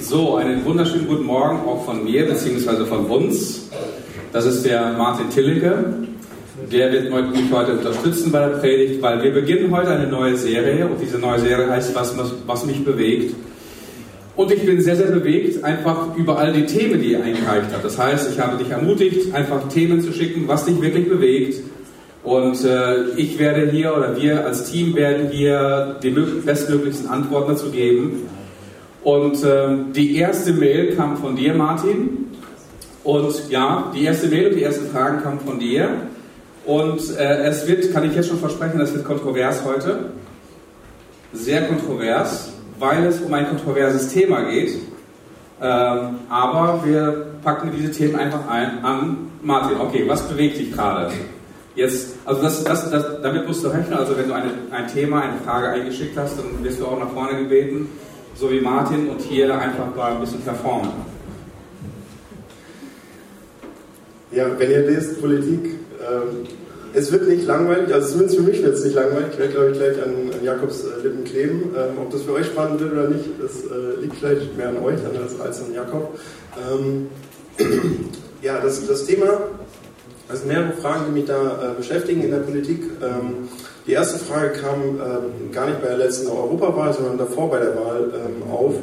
So, einen wunderschönen guten Morgen auch von mir, beziehungsweise von uns. Das ist der Martin Tillicke. Der wird mich heute unterstützen bei der Predigt, weil wir beginnen heute eine neue Serie und diese neue Serie heißt Was, was mich bewegt. Und ich bin sehr, sehr bewegt, einfach über all die Themen, die ihr eingereicht habt. Das heißt, ich habe dich ermutigt, einfach Themen zu schicken, was dich wirklich bewegt. Und äh, ich werde hier oder wir als Team werden hier die bestmöglichsten Antworten dazu geben. Und ähm, die erste Mail kam von dir, Martin. Und ja, die erste Mail und die ersten Fragen kamen von dir. Und äh, es wird, kann ich jetzt schon versprechen, es wird kontrovers heute. Sehr kontrovers, weil es um ein kontroverses Thema geht. Ähm, aber wir packen diese Themen einfach ein, an. Martin, okay, was bewegt dich gerade? Jetzt, also das, das, das, damit musst du rechnen, also wenn du eine, ein Thema, eine Frage eingeschickt hast, dann wirst du auch nach vorne gebeten so wie Martin und hier einfach mal ein bisschen performen. Ja, wenn ihr lest Politik, ähm, es wird nicht langweilig, also zumindest für mich wird es nicht langweilig. Ich werde, glaube ich, gleich an, an Jakobs äh, Lippen kleben. Ähm, ob das für euch spannend wird oder nicht, das äh, liegt vielleicht mehr an euch als, an Jakob. Ähm, ja, das, das Thema, also mehrere Fragen, die mich da äh, beschäftigen in der Politik. Ähm, die erste Frage kam ähm, gar nicht bei der letzten Europawahl, sondern davor bei der Wahl ähm, auf,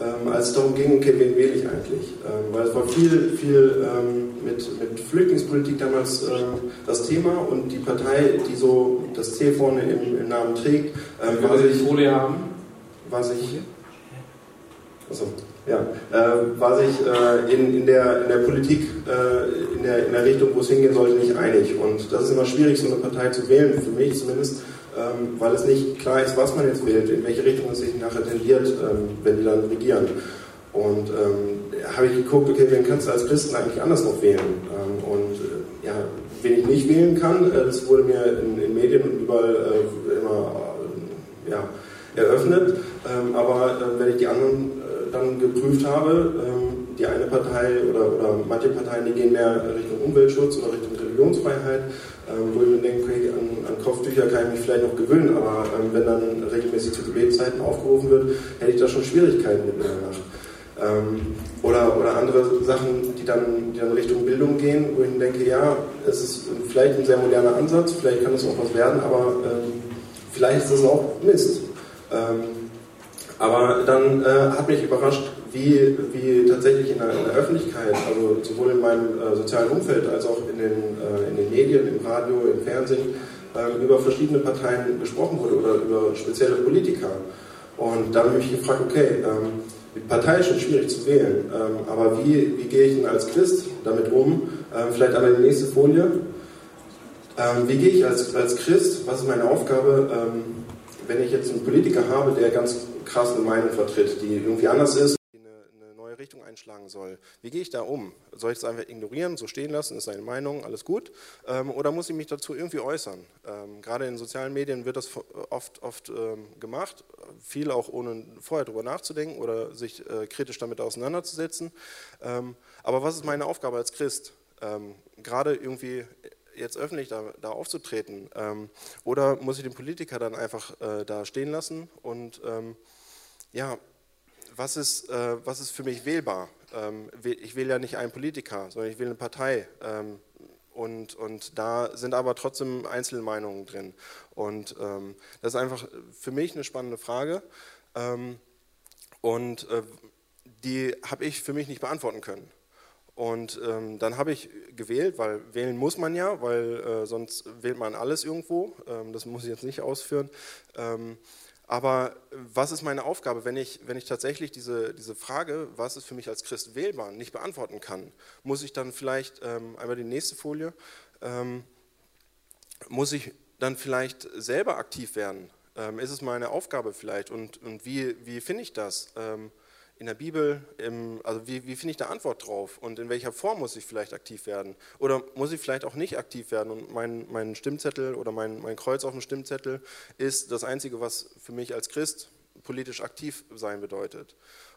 ähm, als es darum ging, okay, wen wähle ich eigentlich? Ähm, weil es war viel, viel ähm, mit, mit Flüchtlingspolitik damals ähm, das Thema und die Partei, die so das C vorne im, im Namen trägt, war sich, Folie haben? war sich, also, ja, äh, war sich äh, in, in, der, in der Politik, äh, in, der, in der Richtung, wo es hingehen sollte, nicht einig. Und das ist immer schwierig, so eine Partei zu wählen, für mich zumindest, ähm, weil es nicht klar ist, was man jetzt wählt, in welche Richtung es sich nachher tendiert, ähm, wenn die dann regieren. Und ähm, habe ich geguckt, okay, wen kannst du als Christen eigentlich anders noch wählen? Ähm, und äh, ja, wen ich nicht wählen kann, äh, das wurde mir in, in Medien und überall äh, immer ja, eröffnet. Ähm, aber wenn ich die anderen dann geprüft habe, ähm, die eine Partei oder, oder manche Parteien, die gehen mehr Richtung Umweltschutz oder Richtung Religionsfreiheit, ähm, wo ich mir denke, okay, an, an Kopftücher kann ich mich vielleicht noch gewöhnen, aber ähm, wenn dann regelmäßig zu Gebetszeiten aufgerufen wird, hätte ich da schon Schwierigkeiten mit der Nacht. oder, oder andere Sachen, die dann, die dann Richtung Bildung gehen, wo ich mir denke, ja, es ist vielleicht ein sehr moderner Ansatz, vielleicht kann es auch was werden, aber vielleicht ist es auch Mist. Aber dann äh, hat mich überrascht, wie, wie tatsächlich in der, in der Öffentlichkeit, also sowohl in meinem äh, sozialen Umfeld als auch in den, äh, in den Medien, im Radio, im Fernsehen, ähm, über verschiedene Parteien gesprochen wurde oder über spezielle Politiker. Und da habe ich mich gefragt, okay, ähm, die Partei ist schon schwierig zu wählen, ähm, aber wie, wie gehe ich denn als Christ damit um? Ähm, vielleicht einmal die nächste Folie. Ähm, wie gehe ich als, als Christ? Was ist meine Aufgabe? Ähm, wenn ich jetzt einen Politiker habe, der ganz krass eine Meinung vertritt, die irgendwie anders ist, die eine, eine neue Richtung einschlagen soll. Wie gehe ich da um? Soll ich es einfach ignorieren, so stehen lassen, ist seine Meinung, alles gut? Ähm, oder muss ich mich dazu irgendwie äußern? Ähm, gerade in sozialen Medien wird das oft, oft ähm, gemacht, viel auch ohne vorher darüber nachzudenken oder sich äh, kritisch damit auseinanderzusetzen. Ähm, aber was ist meine Aufgabe als Christ? Ähm, gerade irgendwie jetzt öffentlich da, da aufzutreten? Ähm, oder muss ich den Politiker dann einfach äh, da stehen lassen und ähm, ja, was ist, äh, was ist für mich wählbar? Ähm, ich wähle ja nicht einen Politiker, sondern ich wähle eine Partei. Ähm, und, und da sind aber trotzdem Einzelmeinungen drin. Und ähm, das ist einfach für mich eine spannende Frage. Ähm, und äh, die habe ich für mich nicht beantworten können. Und ähm, dann habe ich gewählt, weil wählen muss man ja, weil äh, sonst wählt man alles irgendwo. Ähm, das muss ich jetzt nicht ausführen. Ähm, aber was ist meine Aufgabe, wenn ich, wenn ich tatsächlich diese, diese Frage, was ist für mich als Christ wählbar, nicht beantworten kann? Muss ich dann vielleicht, ähm, einmal die nächste Folie, ähm, muss ich dann vielleicht selber aktiv werden? Ähm, ist es meine Aufgabe vielleicht? Und, und wie, wie finde ich das? Ähm, in der Bibel, im, also wie, wie finde ich da Antwort drauf und in welcher Form muss ich vielleicht aktiv werden? Oder muss ich vielleicht auch nicht aktiv werden und mein, mein Stimmzettel oder mein, mein Kreuz auf dem Stimmzettel ist das Einzige, was für mich als Christ politisch aktiv sein bedeutet?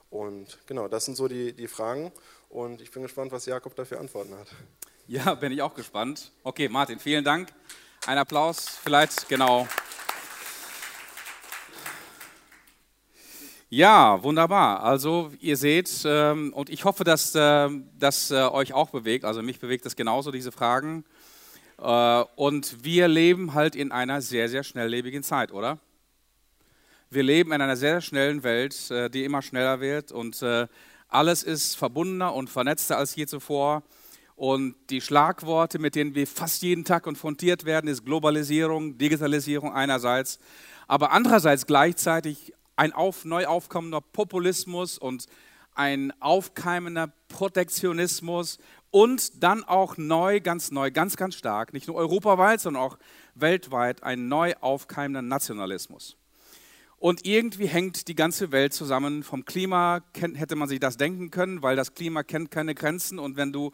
Und genau, das sind so die, die Fragen und ich bin gespannt, was Jakob dafür Antworten hat. Ja, bin ich auch gespannt. Okay, Martin, vielen Dank. Ein Applaus vielleicht, genau. Ja, wunderbar. Also ihr seht, ähm, und ich hoffe, dass das äh, euch auch bewegt. Also mich bewegt es genauso, diese Fragen. Äh, und wir leben halt in einer sehr, sehr schnelllebigen Zeit, oder? Wir leben in einer sehr schnellen Welt, äh, die immer schneller wird und alles ist verbundener und vernetzter als je zuvor. Und die Schlagworte, mit denen wir fast jeden Tag konfrontiert werden, ist Globalisierung, Digitalisierung einerseits, aber andererseits gleichzeitig ein auf, neu aufkommender Populismus und ein aufkeimender Protektionismus und dann auch neu, ganz neu, ganz, ganz stark, nicht nur europaweit, sondern auch weltweit, ein neu aufkeimender Nationalismus. Und irgendwie hängt die ganze Welt zusammen. Vom Klima hätte man sich das denken können, weil das Klima kennt keine Grenzen. Und wenn du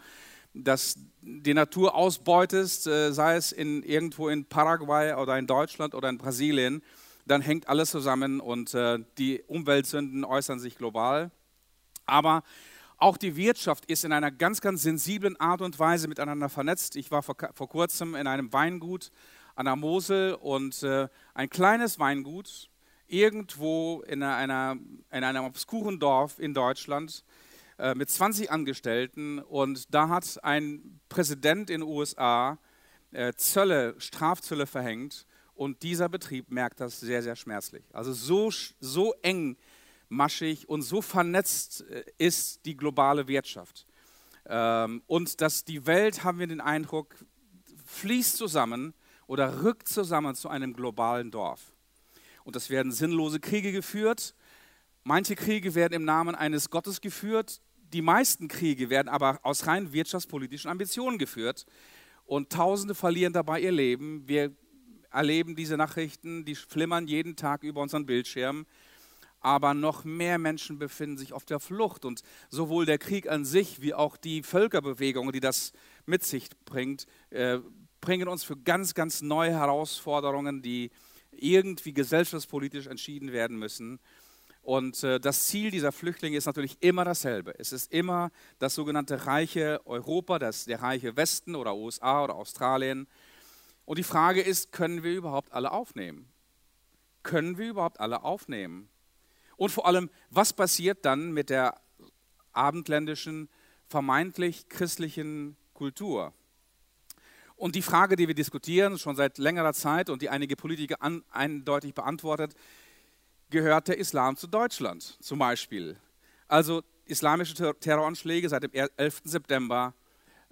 das, die Natur ausbeutest, äh, sei es in, irgendwo in Paraguay oder in Deutschland oder in Brasilien, dann hängt alles zusammen und äh, die Umweltsünden äußern sich global. Aber auch die Wirtschaft ist in einer ganz, ganz sensiblen Art und Weise miteinander vernetzt. Ich war vor, vor kurzem in einem Weingut an der Mosel und äh, ein kleines Weingut irgendwo in, einer, in einem obskuren Dorf in Deutschland äh, mit 20 Angestellten und da hat ein Präsident in den USA Zölle, Strafzölle verhängt und dieser Betrieb merkt das sehr, sehr schmerzlich. Also so, so engmaschig und so vernetzt äh, ist die globale Wirtschaft. Ähm, und dass die Welt, haben wir den Eindruck, fließt zusammen oder rückt zusammen zu einem globalen Dorf. Und es werden sinnlose Kriege geführt. Manche Kriege werden im Namen eines Gottes geführt. Die meisten Kriege werden aber aus rein wirtschaftspolitischen Ambitionen geführt. Und Tausende verlieren dabei ihr Leben. Wir erleben diese Nachrichten, die flimmern jeden Tag über unseren Bildschirm. Aber noch mehr Menschen befinden sich auf der Flucht. Und sowohl der Krieg an sich wie auch die Völkerbewegung, die das mit sich bringt, äh, bringen uns für ganz, ganz neue Herausforderungen, die irgendwie gesellschaftspolitisch entschieden werden müssen. Und äh, das Ziel dieser Flüchtlinge ist natürlich immer dasselbe. Es ist immer das sogenannte reiche Europa, das, der reiche Westen oder USA oder Australien. Und die Frage ist, können wir überhaupt alle aufnehmen? Können wir überhaupt alle aufnehmen? Und vor allem, was passiert dann mit der abendländischen, vermeintlich christlichen Kultur? Und die Frage, die wir diskutieren, schon seit längerer Zeit und die einige Politiker an, eindeutig beantwortet, gehört der Islam zu Deutschland zum Beispiel. Also islamische Terroranschläge seit dem 11. September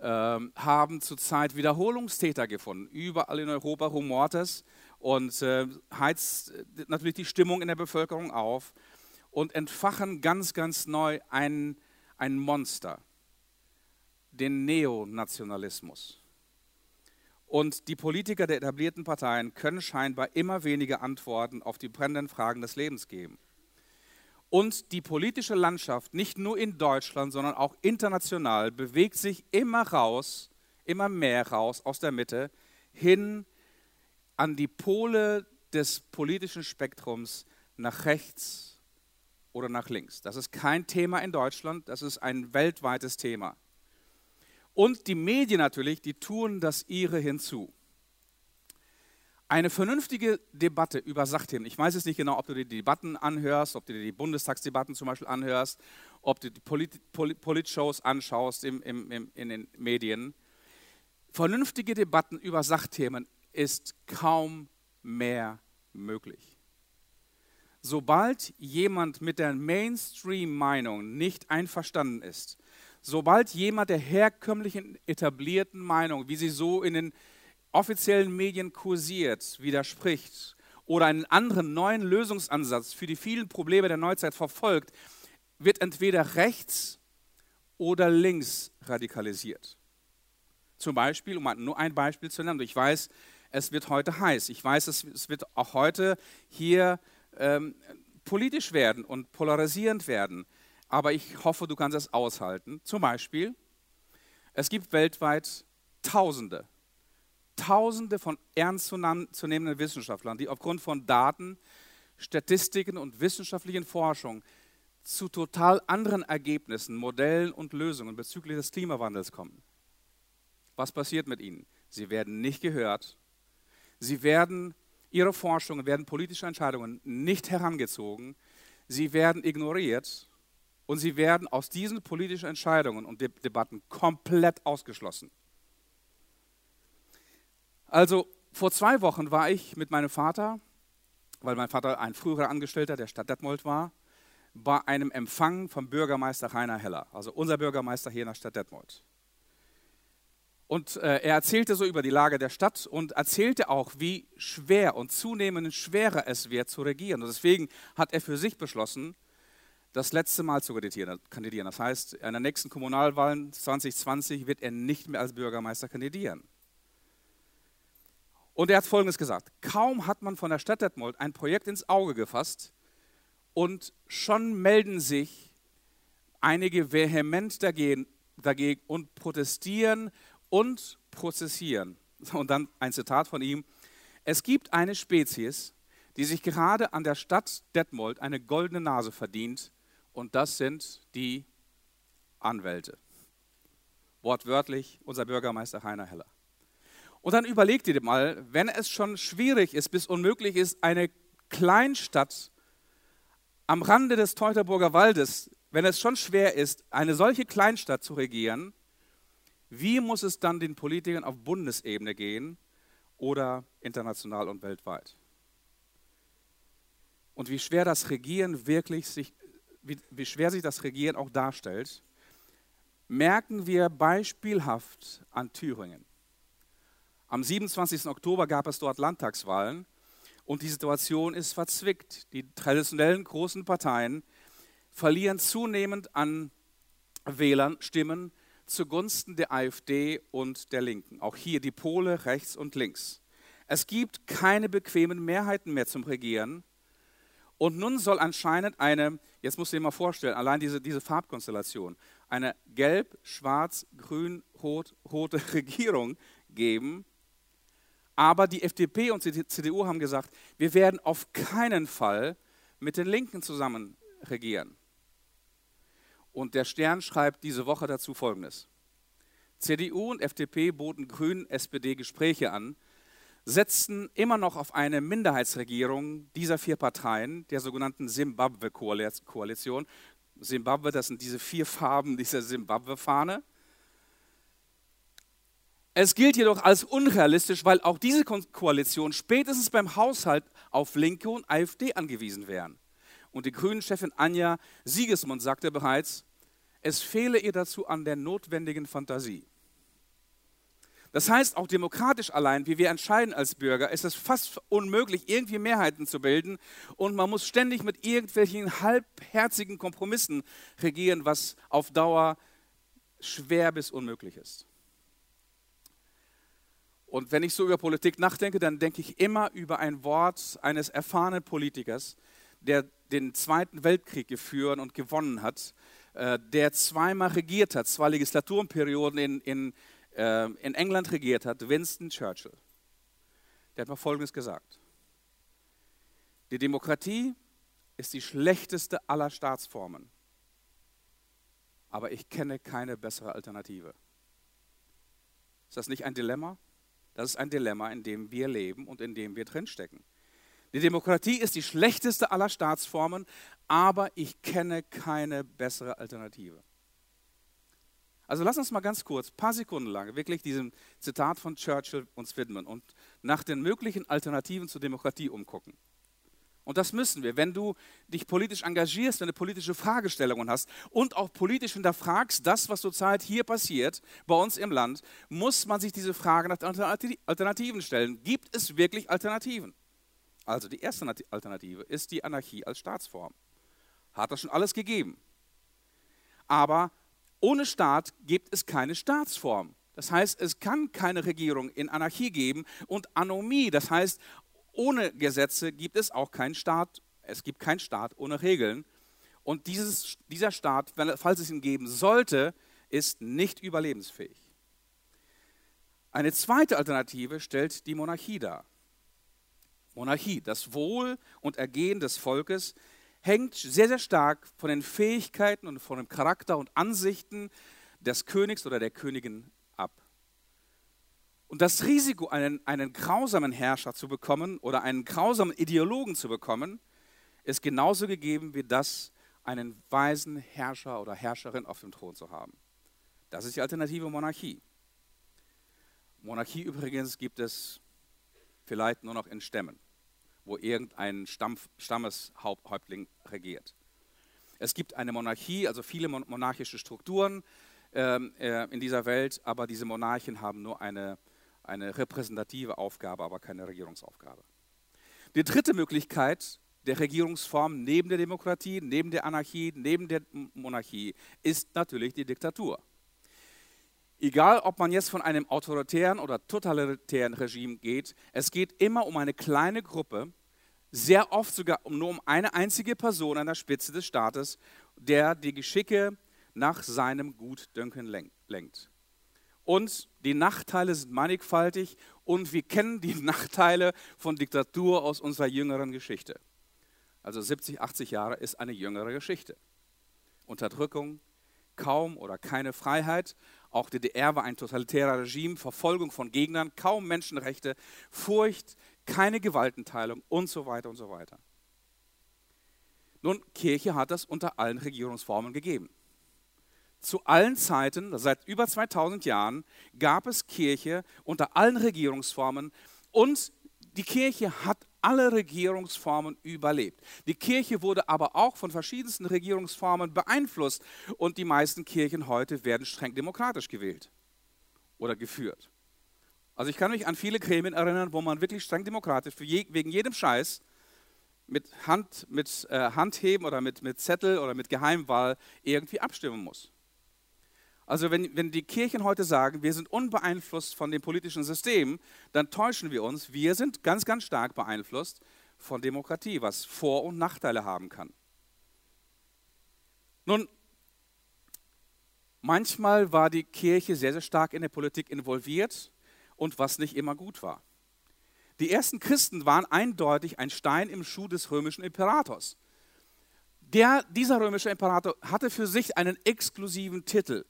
haben zurzeit Wiederholungstäter gefunden. Überall in Europa rumort es und äh, heizt äh, natürlich die Stimmung in der Bevölkerung auf und entfachen ganz, ganz neu ein, ein Monster, den Neonationalismus. Und die Politiker der etablierten Parteien können scheinbar immer weniger Antworten auf die brennenden Fragen des Lebens geben. Und die politische Landschaft, nicht nur in Deutschland, sondern auch international, bewegt sich immer raus, immer mehr raus aus der Mitte hin an die Pole des politischen Spektrums nach rechts oder nach links. Das ist kein Thema in Deutschland, das ist ein weltweites Thema. Und die Medien natürlich, die tun das ihre hinzu eine vernünftige Debatte über Sachthemen. Ich weiß jetzt nicht genau, ob du dir die Debatten anhörst, ob du dir die Bundestagsdebatten zum Beispiel anhörst, ob du die Polit Politshows anschaust im, im, im, in den Medien. Vernünftige Debatten über Sachthemen ist kaum mehr möglich. Sobald jemand mit der Mainstream-Meinung nicht einverstanden ist, sobald jemand der herkömmlichen etablierten Meinung, wie sie so in den offiziellen Medien kursiert, widerspricht oder einen anderen neuen Lösungsansatz für die vielen Probleme der Neuzeit verfolgt, wird entweder rechts oder links radikalisiert. Zum Beispiel, um nur ein Beispiel zu nennen, ich weiß, es wird heute heiß. Ich weiß, es, wird auch heute hier ähm, politisch werden und polarisierend werden. Aber ich hoffe, du kannst es aushalten. Zum Beispiel, es gibt weltweit Tausende Tausende von ernstzunehmenden Wissenschaftlern, die aufgrund von Daten, Statistiken und wissenschaftlichen Forschung zu total anderen Ergebnissen, Modellen und Lösungen bezüglich des Klimawandels kommen. Was passiert mit ihnen? Sie werden nicht gehört. Sie werden, ihre Forschungen werden politische Entscheidungen nicht herangezogen. sie werden ignoriert und sie werden aus diesen politischen Entscheidungen und De Debatten komplett ausgeschlossen. Also vor zwei Wochen war ich mit meinem Vater, weil mein Vater ein früherer Angestellter der Stadt Detmold war, bei einem Empfang vom Bürgermeister Rainer Heller, also unser Bürgermeister hier in der Stadt Detmold. Und äh, er erzählte so über die Lage der Stadt und erzählte auch, wie schwer und zunehmend schwerer es wird zu regieren. Und deswegen hat er für sich beschlossen, das letzte Mal zu kandidieren. Das heißt, in der nächsten Kommunalwahlen 2020 wird er nicht mehr als Bürgermeister kandidieren. Und er hat Folgendes gesagt. Kaum hat man von der Stadt Detmold ein Projekt ins Auge gefasst und schon melden sich einige vehement dagegen, dagegen und protestieren und prozessieren. Und dann ein Zitat von ihm. Es gibt eine Spezies, die sich gerade an der Stadt Detmold eine goldene Nase verdient und das sind die Anwälte. Wortwörtlich unser Bürgermeister Heiner Heller. Und dann überlegt ihr mal, wenn es schon schwierig ist, bis unmöglich ist, eine Kleinstadt am Rande des Teutoburger Waldes, wenn es schon schwer ist, eine solche Kleinstadt zu regieren, wie muss es dann den Politikern auf Bundesebene gehen oder international und weltweit? Und wie schwer das Regieren wirklich sich, wie, wie schwer sich das Regieren auch darstellt, merken wir beispielhaft an Thüringen. Am 27. Oktober gab es dort Landtagswahlen und die Situation ist verzwickt. Die traditionellen großen Parteien verlieren zunehmend an Wählern Stimmen zugunsten der AfD und der Linken. Auch hier die Pole rechts und links. Es gibt keine bequemen Mehrheiten mehr zum Regieren. Und nun soll anscheinend eine, jetzt musst du dir mal vorstellen, allein diese, diese Farbkonstellation, eine gelb, schwarz, grün, rot, rote Regierung geben, aber die FDP und die CDU haben gesagt, wir werden auf keinen Fall mit den Linken zusammen regieren. Und der Stern schreibt diese Woche dazu Folgendes. CDU und FDP boten Grünen SPD Gespräche an, setzten immer noch auf eine Minderheitsregierung dieser vier Parteien, der sogenannten Simbabwe-Koalition. Simbabwe, das sind diese vier Farben dieser Simbabwe-Fahne. Es gilt jedoch als unrealistisch, weil auch diese Koalition spätestens beim Haushalt auf Linke und AfD angewiesen wären. Und die Grünen-Chefin Anja Siegesmund sagte bereits, es fehle ihr dazu an der notwendigen Fantasie. Das heißt, auch demokratisch allein, wie wir entscheiden als Bürger, ist es fast unmöglich, irgendwie Mehrheiten zu bilden und man muss ständig mit irgendwelchen halbherzigen Kompromissen regieren, was auf Dauer schwer bis unmöglich ist. Und wenn ich so über Politik nachdenke, dann denke ich immer über ein Wort eines erfahrenen Politikers, der den Zweiten Weltkrieg geführt und gewonnen hat, äh, der zweimal regiert hat, zwei Legislaturperioden in, in, äh, in England regiert hat, Winston Churchill. Der hat mal Folgendes gesagt. Die Demokratie ist die schlechteste aller Staatsformen, aber ich kenne keine bessere Alternative. Ist das nicht ein Dilemma? Das ist ein Dilemma, in dem wir leben und in dem wir drinstecken. Die Demokratie ist die schlechteste aller Staatsformen, aber ich kenne keine bessere Alternative. Also lass uns mal ganz kurz, paar Sekunden lang, wirklich diesem Zitat von Churchill uns widmen und nach den möglichen Alternativen zur Demokratie umgucken. Und das müssen wir. Wenn du dich politisch engagierst, wenn du politische Fragestellungen hast und auch politisch hinterfragst, das, was zurzeit hier passiert, bei uns im Land, muss man sich diese Frage nach Alternativen stellen. Gibt es wirklich Alternativen? Also die erste Alternative ist die Anarchie als Staatsform. Hat das schon alles gegeben. Aber ohne Staat gibt es keine Staatsform. Das heißt, es kann keine Regierung in Anarchie geben und Anomie, das heißt, ohne Gesetze gibt es auch keinen Staat. Es gibt keinen Staat ohne Regeln. Und dieses, dieser Staat, falls es ihn geben sollte, ist nicht überlebensfähig. Eine zweite Alternative stellt die Monarchie dar. Monarchie, das Wohl und Ergehen des Volkes, hängt sehr, sehr stark von den Fähigkeiten und von dem Charakter und Ansichten des Königs oder der Königin und das Risiko, einen, einen grausamen Herrscher zu bekommen oder einen grausamen Ideologen zu bekommen, ist genauso gegeben wie das, einen weisen Herrscher oder Herrscherin auf dem Thron zu haben. Das ist die alternative Monarchie. Monarchie übrigens gibt es vielleicht nur noch in Stämmen, wo irgendein Stamm, Stammeshäuptling regiert. Es gibt eine Monarchie, also viele monarchische Strukturen ähm, äh, in dieser Welt, aber diese Monarchen haben nur eine, eine repräsentative Aufgabe, aber keine Regierungsaufgabe. Die dritte Möglichkeit der Regierungsform neben der Demokratie, neben der Anarchie, neben der Monarchie ist natürlich die Diktatur. Egal, ob man jetzt von einem autoritären oder totalitären Regime geht, es geht immer um eine kleine Gruppe, sehr oft sogar nur um eine einzige Person an der Spitze des Staates, der die Geschicke nach seinem Gutdünken lenkt. Und die Nachteile sind mannigfaltig und wir kennen die Nachteile von Diktatur aus unserer jüngeren Geschichte. Also 70, 80 Jahre ist eine jüngere Geschichte. Unterdrückung, kaum oder keine Freiheit. Auch DDR war ein totalitärer Regime, Verfolgung von Gegnern, kaum Menschenrechte, Furcht, keine Gewaltenteilung und so weiter und so weiter. Nun, Kirche hat das unter allen Regierungsformen gegeben. Zu allen Zeiten, seit über 2000 Jahren, gab es Kirche unter allen Regierungsformen und die Kirche hat alle Regierungsformen überlebt. Die Kirche wurde aber auch von verschiedensten Regierungsformen beeinflusst und die meisten Kirchen heute werden streng demokratisch gewählt oder geführt. Also ich kann mich an viele Gremien erinnern, wo man wirklich streng demokratisch je, wegen jedem Scheiß mit, Hand, mit äh, Handheben oder mit, mit Zettel oder mit Geheimwahl irgendwie abstimmen muss. Also wenn, wenn die Kirchen heute sagen, wir sind unbeeinflusst von dem politischen System, dann täuschen wir uns. Wir sind ganz, ganz stark beeinflusst von Demokratie, was Vor- und Nachteile haben kann. Nun, manchmal war die Kirche sehr, sehr stark in der Politik involviert und was nicht immer gut war. Die ersten Christen waren eindeutig ein Stein im Schuh des römischen Imperators. Der, dieser römische Imperator hatte für sich einen exklusiven Titel.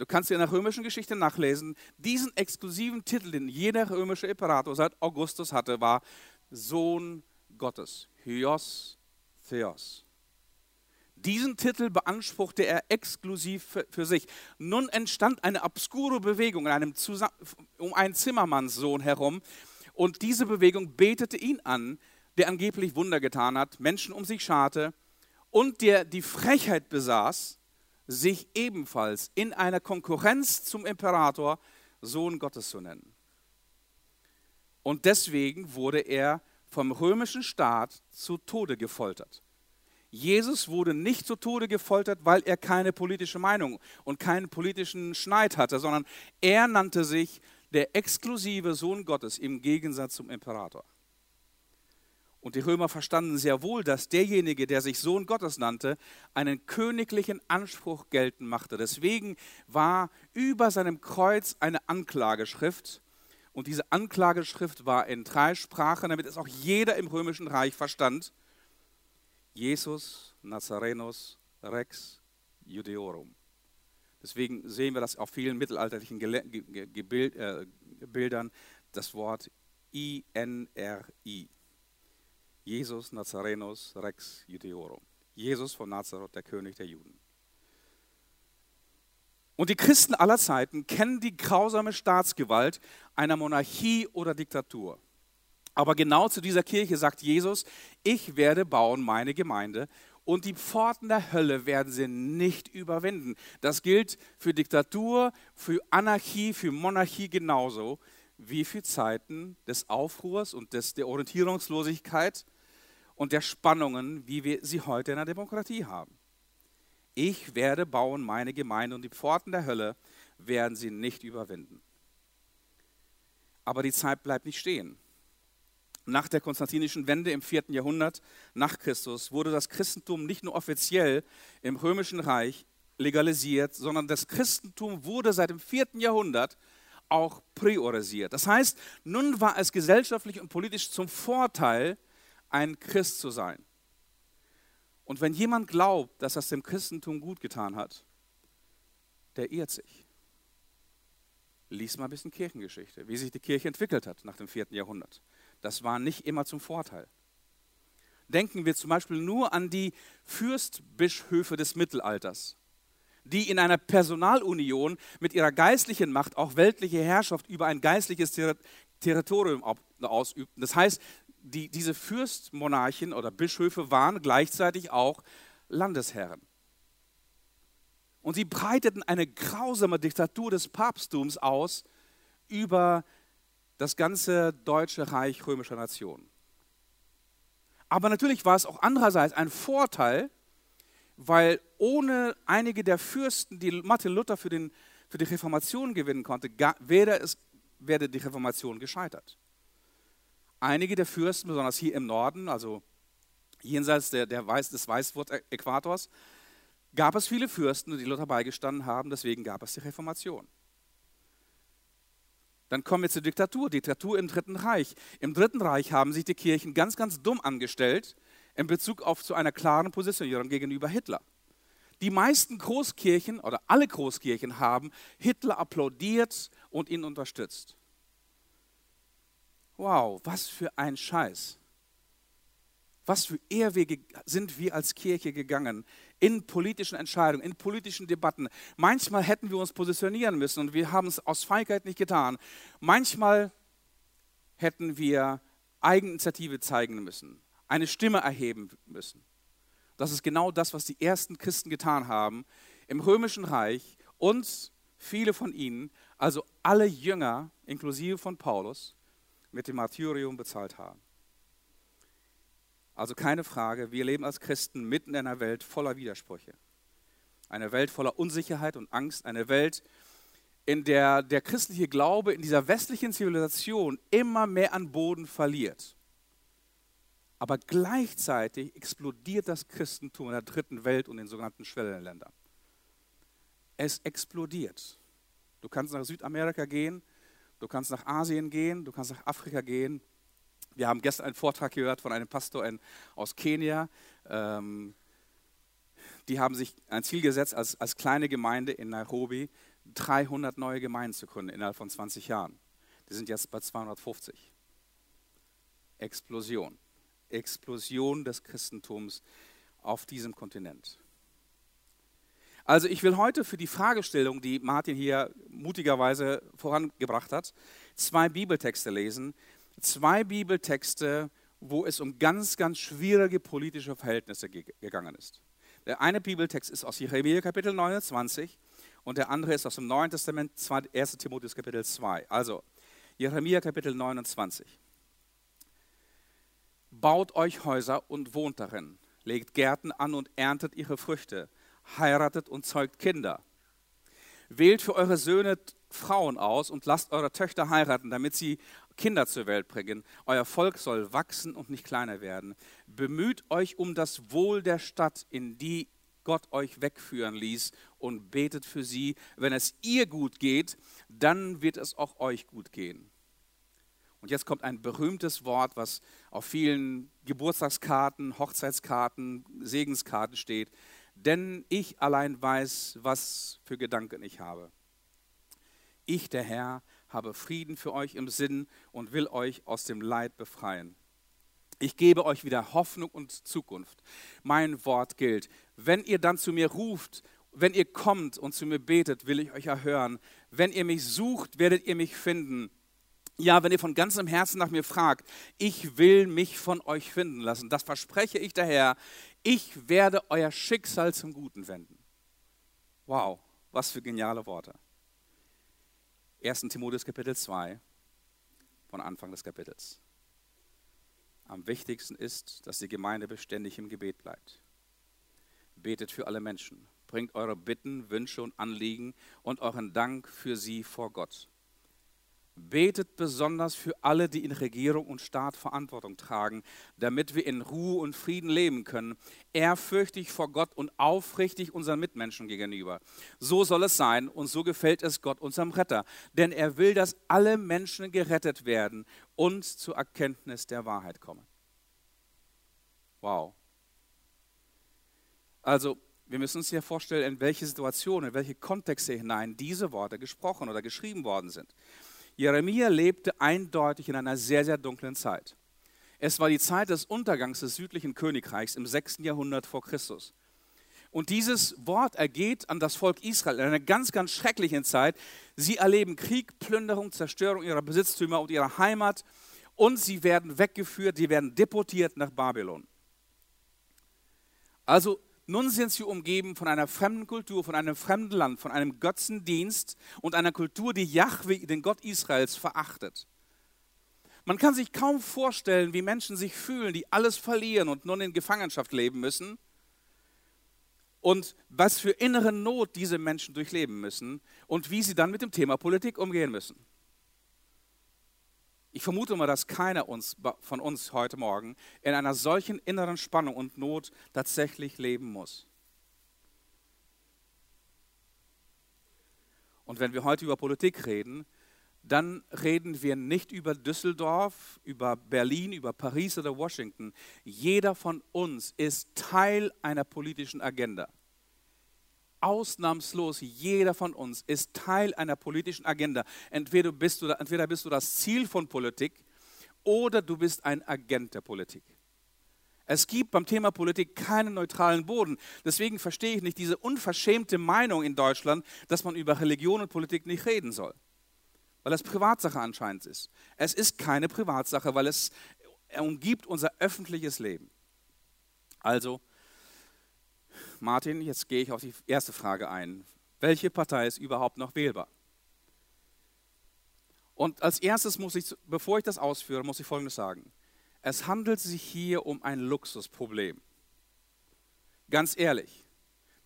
Du kannst in der römischen Geschichte nachlesen, diesen exklusiven Titel, den jeder römische Imperator seit Augustus hatte, war Sohn Gottes, Hyos Theos. Diesen Titel beanspruchte er exklusiv für, sich. Nun entstand eine obskure Bewegung in einem um einen Zimmermannssohn herum und diese Bewegung betete ihn an, der angeblich Wunder getan hat, Menschen um sich scharte und der die Frechheit besaß, sich ebenfalls in einer Konkurrenz zum Imperator Sohn Gottes zu nennen. Und deswegen wurde er vom römischen Staat zu Tode gefoltert. Jesus wurde nicht zu Tode gefoltert, weil er keine politische Meinung und keinen politischen Schneid hatte, sondern er nannte sich der exklusive Sohn Gottes im Gegensatz zum Imperator. Und die Römer verstanden sehr wohl, dass derjenige, der sich Sohn Gottes nannte, einen königlichen Anspruch geltend machte. Deswegen war über seinem Kreuz eine Anklageschrift. Und diese Anklageschrift war in drei Sprachen, damit es auch jeder im römischen Reich verstand. Jesus Nazarenus Rex Judeorum. Deswegen sehen wir das auf vielen mittelalterlichen äh, Bildern, das Wort I-N-R-I. Jesus Nazarenus Rex Judeorum. Jesus von Nazareth, der König der Juden. Und die Christen aller Zeiten kennen die grausame Staatsgewalt einer Monarchie oder Diktatur. Aber genau zu dieser Kirche sagt Jesus, ich werde bauen meine Gemeinde und die Pforten der Hölle werden sie nicht überwinden. Das gilt für Diktatur, für Anarchie, für Monarchie genauso wie für Zeiten des Aufruhrs und des, der Orientierungslosigkeit und der Spannungen, wie wir sie heute in der Demokratie haben. Ich werde bauen meine Gemeinde und die Pforten der Hölle werden sie nicht überwinden. Aber die Zeit bleibt nicht stehen. Nach der konstantinischen Wende im 4. Jahrhundert nach Christus wurde das Christentum nicht nur offiziell im römischen Reich legalisiert, sondern das Christentum wurde seit dem 4. Jahrhundert auch priorisiert. Das heißt, nun war es gesellschaftlich und politisch zum Vorteil, ein Christ zu sein. Und wenn jemand glaubt, dass das dem Christentum gut getan hat, der irrt sich. Lies mal ein bisschen Kirchengeschichte, wie sich die Kirche entwickelt hat nach dem vierten Jahrhundert. Das war nicht immer zum Vorteil. Denken wir zum Beispiel nur an die Fürstbischöfe des Mittelalters, die in einer Personalunion mit ihrer geistlichen Macht auch weltliche Herrschaft über ein geistliches Ter Territorium ausübten. Das heißt, die, diese Fürstmonarchen oder Bischöfe waren gleichzeitig auch Landesherren. Und sie breiteten eine grausame Diktatur des Papsttums aus über das ganze deutsche Reich römischer Nation. Aber natürlich war es auch andererseits ein Vorteil, weil ohne einige der Fürsten, die Martin Luther für, den, für die Reformation gewinnen konnte, wäre, es, wäre die Reformation gescheitert. Einige der Fürsten, besonders hier im Norden, also jenseits der, der Weiß, des Weißwurz-Äquators, gab es viele Fürsten, die Luther beigestanden haben, deswegen gab es die Reformation. Dann kommen wir zur Diktatur, Diktatur im Dritten Reich. Im Dritten Reich haben sich die Kirchen ganz, ganz dumm angestellt in Bezug auf zu einer klaren Positionierung gegenüber Hitler. Die meisten Großkirchen oder alle Großkirchen haben Hitler applaudiert und ihn unterstützt. Wow, was für ein Scheiß. Was für Ehrwege sind wir als Kirche gegangen in politischen Entscheidungen, in politischen Debatten. Manchmal hätten wir uns positionieren müssen und wir haben es aus Feigheit nicht getan. Manchmal hätten wir Eigeninitiative zeigen müssen, eine Stimme erheben müssen. Das ist genau das, was die ersten Christen getan haben im römischen Reich und viele von ihnen, also alle Jünger, inklusive von Paulus, mit dem Martyrium bezahlt haben. Also keine Frage, wir leben als Christen mitten in einer Welt voller Widersprüche. Eine Welt voller Unsicherheit und Angst, eine Welt, in der der christliche Glaube in dieser westlichen Zivilisation immer mehr an Boden verliert. Aber gleichzeitig explodiert das Christentum in der dritten Welt und in den sogenannten Schwellenländern. Es explodiert. Du kannst nach Südamerika gehen, du kannst nach Asien gehen, du kannst nach Afrika gehen, wir haben gestern einen Vortrag gehört von einem Pastor in, aus Kenia. Ähm, die haben sich ein Ziel gesetzt, als, als kleine Gemeinde in Nairobi 300 neue Gemeinden zu gründen innerhalb von 20 Jahren. Die sind jetzt bei 250. Explosion. Explosion des Christentums auf diesem Kontinent. Also ich will heute für die Fragestellung, die Martin hier mutigerweise vorangebracht hat, zwei Bibeltexte lesen, zwei Bibeltexte, wo es um ganz, ganz schwierige politische Verhältnisse gegangen ist. Der eine Bibeltext ist aus Jeremia Kapitel 29 und der andere ist aus dem Neuen Testament, 1. Timotheus Kapitel 2. Also Jeremia Kapitel 29. Baut euch Häuser und wohnt darin, legt Gärten an und erntet ihre Früchte, heiratet und zeugt Kinder. Wählt für eure Söhne Frauen aus und lasst eure Töchter heiraten, damit sie Kinder zur Welt bringen. Euer Volk soll wachsen und nicht kleiner werden. Bemüht euch um das Wohl der Stadt, in die Gott euch wegführen ließ und betet für sie. Wenn es ihr gut geht, dann wird es auch euch gut gehen. Und jetzt kommt ein berühmtes Wort, was auf vielen Geburtstagskarten, Hochzeitskarten, Segenskarten steht. Denn ich allein weiß, was für Gedanken ich habe. Ich, der Herr, habe Frieden für euch im Sinn und will euch aus dem Leid befreien. Ich gebe euch wieder Hoffnung und Zukunft. Mein Wort gilt. Wenn ihr dann zu mir ruft, wenn ihr kommt und zu mir betet, will ich euch erhören. Wenn ihr mich sucht, werdet ihr mich finden. Ja, wenn ihr von ganzem Herzen nach mir fragt, ich will mich von euch finden lassen. Das verspreche ich daher. Ich werde euer Schicksal zum Guten wenden. Wow, was für geniale Worte. 1. Timotheus Kapitel 2 von Anfang des Kapitels. Am wichtigsten ist, dass die Gemeinde beständig im Gebet bleibt. Betet für alle Menschen, bringt eure Bitten, Wünsche und Anliegen und euren Dank für sie vor Gott. Betet besonders für alle, die in Regierung und Staat Verantwortung tragen, damit wir in Ruhe und Frieden leben können, ehrfürchtig vor Gott und aufrichtig unseren Mitmenschen gegenüber. So soll es sein und so gefällt es Gott, unserem Retter. Denn er will, dass alle Menschen gerettet werden und zur Erkenntnis der Wahrheit kommen. Wow. Also, wir müssen uns hier vorstellen, in welche Situationen, in welche Kontexte hinein diese Worte gesprochen oder geschrieben worden sind. Jeremia lebte eindeutig in einer sehr, sehr dunklen Zeit. Es war die Zeit des Untergangs des südlichen Königreichs im 6. Jahrhundert vor Christus. Und dieses Wort ergeht an das Volk Israel in einer ganz, ganz schrecklichen Zeit. Sie erleben Krieg, Plünderung, Zerstörung ihrer Besitztümer und ihrer Heimat und sie werden weggeführt, sie werden deportiert nach Babylon. Also nun sind sie umgeben von einer fremden Kultur, von einem fremden Land, von einem Götzendienst und einer Kultur, die Yahweh, den Gott Israels, verachtet. Man kann sich kaum vorstellen, wie Menschen sich fühlen, die alles verlieren und nun in Gefangenschaft leben müssen. Und was für innere Not diese Menschen durchleben müssen und wie sie dann mit dem Thema Politik umgehen müssen. Ich vermute mal, dass keiner uns, von uns heute Morgen in einer solchen inneren Spannung und Not tatsächlich leben muss. Und wenn wir heute über Politik reden, dann reden wir nicht über Düsseldorf, über Berlin, über Paris oder Washington. Jeder von uns ist Teil einer politischen Agenda. Ausnahmslos jeder von uns ist Teil einer politischen Agenda. Entweder bist, du, entweder bist du das Ziel von Politik oder du bist ein Agent der Politik. Es gibt beim Thema Politik keinen neutralen Boden. Deswegen verstehe ich nicht diese unverschämte Meinung in Deutschland, dass man über Religion und Politik nicht reden soll weil es Privatsache anscheinend ist. Es ist keine Privatsache, weil es umgibt unser öffentliches Leben. Also, Martin, jetzt gehe ich auf die erste Frage ein. Welche Partei ist überhaupt noch wählbar? Und als erstes muss ich, bevor ich das ausführe, muss ich Folgendes sagen. Es handelt sich hier um ein Luxusproblem. Ganz ehrlich,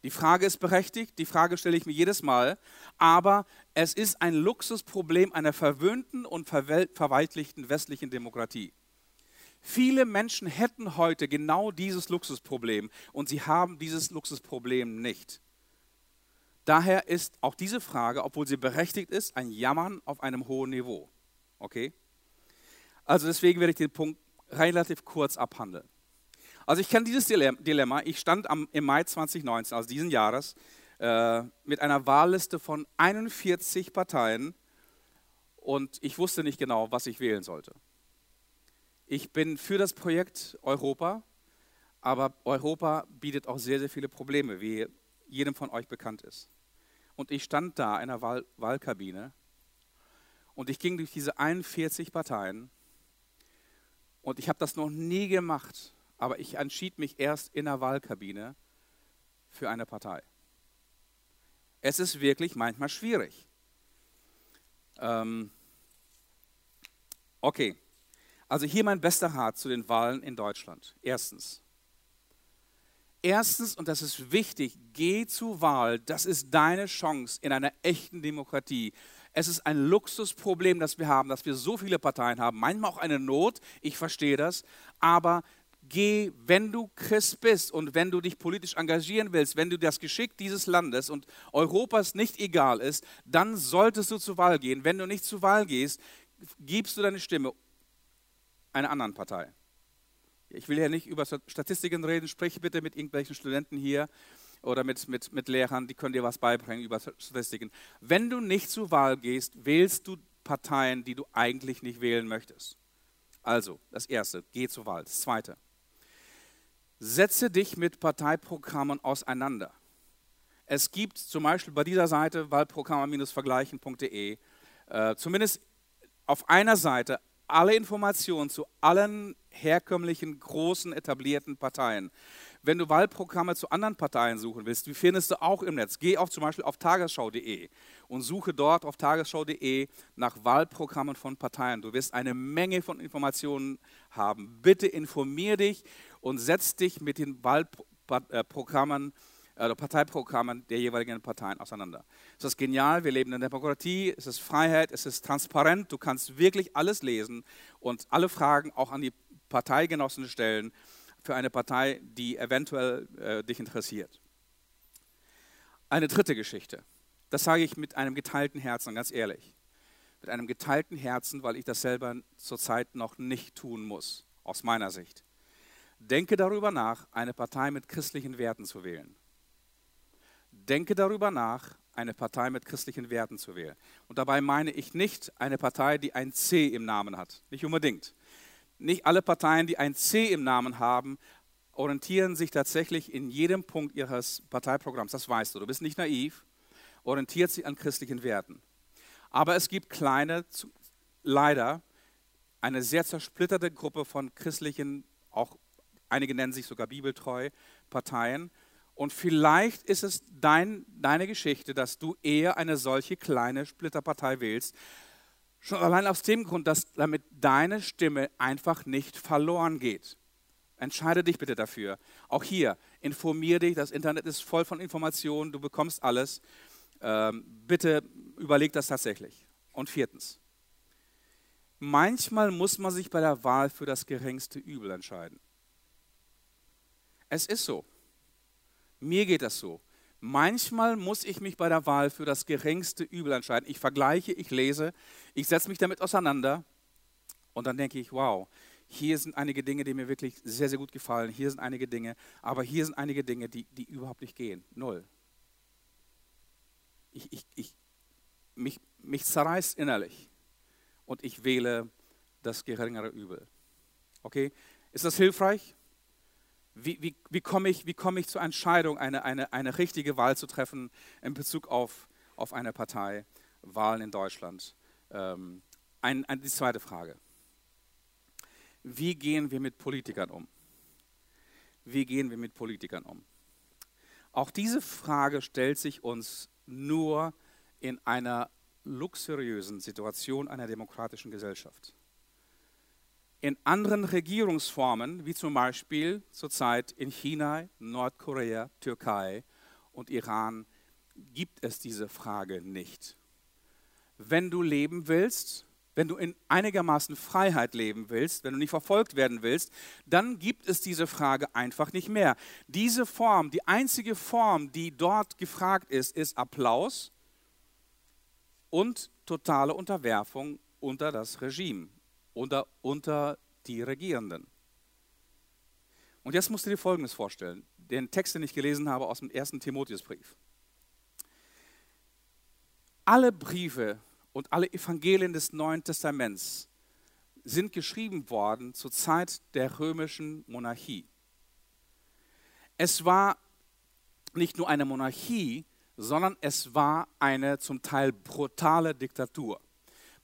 die Frage ist berechtigt, die Frage stelle ich mir jedes Mal, aber es ist ein Luxusproblem einer verwöhnten und verweichlichten westlichen Demokratie. Viele Menschen hätten heute genau dieses Luxusproblem und sie haben dieses Luxusproblem nicht. Daher ist auch diese Frage, obwohl sie berechtigt ist, ein Jammern auf einem hohen Niveau. Okay? Also deswegen werde ich den Punkt relativ kurz abhandeln. Also ich kenne dieses Dilemma. Ich stand am, im Mai 2019, also diesen Jahres, äh, mit einer Wahlliste von 41 Parteien und ich wusste nicht genau, was ich wählen sollte. Ich bin für das Projekt Europa, aber Europa bietet auch sehr, sehr viele Probleme, wie jedem von euch bekannt ist. Und ich stand da in einer Wahl Wahlkabine und ich ging durch diese 41 Parteien und ich habe das noch nie gemacht aber ich entschied mich erst in der Wahlkabine für eine Partei. Es ist wirklich manchmal schwierig. Ähm okay, also hier mein bester Rat zu den Wahlen in Deutschland. Erstens. Erstens, und das ist wichtig, geh zur Wahl. Das ist deine Chance in einer echten Demokratie. Es ist ein Luxusproblem, das wir haben, dass wir so viele Parteien haben. Manchmal auch eine Not, ich verstehe das. Aber geh, wenn du Christ bist und wenn du dich politisch engagieren willst, wenn du das Geschick dieses Landes und Europas nicht egal ist, dann solltest du zur Wahl gehen. Wenn du nicht zur Wahl gehst, gibst du deine Stimme einer anderen Partei. Ich will ja nicht über Statistiken reden, sprich bitte mit irgendwelchen Studenten hier oder mit, mit, mit Lehrern, die können dir was beibringen über Statistiken. Wenn du nicht zur Wahl gehst, wählst du Parteien, die du eigentlich nicht wählen möchtest. Also, das Erste, geh zur Wahl. Das Zweite, setze dich mit Parteiprogrammen auseinander. Es gibt zum Beispiel bei dieser Seite wahlprogramme-vergleichen.de äh, zumindest auf einer Seite alle Informationen zu allen herkömmlichen, großen, etablierten Parteien. Wenn du Wahlprogramme zu anderen Parteien suchen willst, die findest du auch im Netz. Geh auch zum Beispiel auf tagesschau.de und suche dort auf tagesschau.de nach Wahlprogrammen von Parteien. Du wirst eine Menge von Informationen haben. Bitte informier dich und setz dich mit den Wahlprogrammen, äh, Parteiprogrammen der jeweiligen Parteien auseinander. Es ist genial, wir leben in der Demokratie, es ist Freiheit, es ist transparent, du kannst wirklich alles lesen und alle Fragen auch an die Parteigenossen stellen für eine Partei, die eventuell äh, dich interessiert. Eine dritte Geschichte. Das sage ich mit einem geteilten Herzen, ganz ehrlich. Mit einem geteilten Herzen, weil ich das selber zurzeit noch nicht tun muss, aus meiner Sicht. Denke darüber nach, eine Partei mit christlichen Werten zu wählen. Denke darüber nach, eine Partei mit christlichen Werten zu wählen. Und dabei meine ich nicht eine Partei, die ein C im Namen hat. Nicht unbedingt. nicht alle Parteien, die ein C im Namen haben, orientieren sich tatsächlich in jedem Punkt ihres Parteiprogramms. Das weißt du. Du bist nicht naiv. Orientiert sich an christlichen Werten. Aber es gibt kleine, leider, eine sehr zersplitterte Gruppe von christlichen, auch einige nennen sich sogar bibeltreu, Parteien. Und vielleicht ist es dein, deine Geschichte, dass du eher eine solche kleine Splitterpartei wählst. Schon allein aus dem Grund, dass damit deine Stimme einfach nicht verloren geht. Entscheide dich bitte dafür. Auch hier, informier dich, das Internet ist voll von Informationen, du bekommst alles. Ähm, bitte überleg das tatsächlich. Und viertens, manchmal muss man sich bei der Wahl für das geringste Übel entscheiden. Es ist so. Mir geht das so. Manchmal muss ich mich bei der Wahl für das geringste Übel entscheiden. Ich vergleiche, ich lese, ich setze mich damit auseinander und dann denke ich, wow, hier sind einige Dinge, die mir wirklich sehr, sehr gut gefallen. Hier sind einige Dinge, aber hier sind einige Dinge, die, die überhaupt nicht gehen. Null. Ich, ich, ich, mich, mich zerreißt innerlich und ich wähle das geringere Übel. Okay? Ist das hilfreich? Wie, wie, wie komme ich, komm ich zur Entscheidung, eine, eine, eine richtige Wahl zu treffen in Bezug auf, auf eine Partei, Wahlen in Deutschland? Ähm, ein, ein, die zweite Frage. Wie gehen wir mit Politikern um? Wie gehen wir mit Politikern um? Auch diese Frage stellt sich uns nur in einer luxuriösen Situation einer demokratischen Gesellschaft. In anderen Regierungsformen, wie zum Beispiel zurzeit in China, Nordkorea, Türkei und Iran, gibt es diese Frage nicht. Wenn du leben willst, wenn du in einigermaßen Freiheit leben willst, wenn du nicht verfolgt werden willst, dann gibt es diese Frage einfach nicht mehr. Diese Form, die einzige Form, die dort gefragt ist, ist Applaus und totale Unterwerfung unter das Regime, unter, unter die Regierenden. Und jetzt musst du dir Folgendes vorstellen, den Text, den ich gelesen habe aus dem ersten Timotheusbrief. Alle Briefe und alle Evangelien des Neuen Testaments sind geschrieben worden zur Zeit der römischen Monarchie. Es war nicht nur eine Monarchie, sondern es war eine zum Teil brutale Diktatur.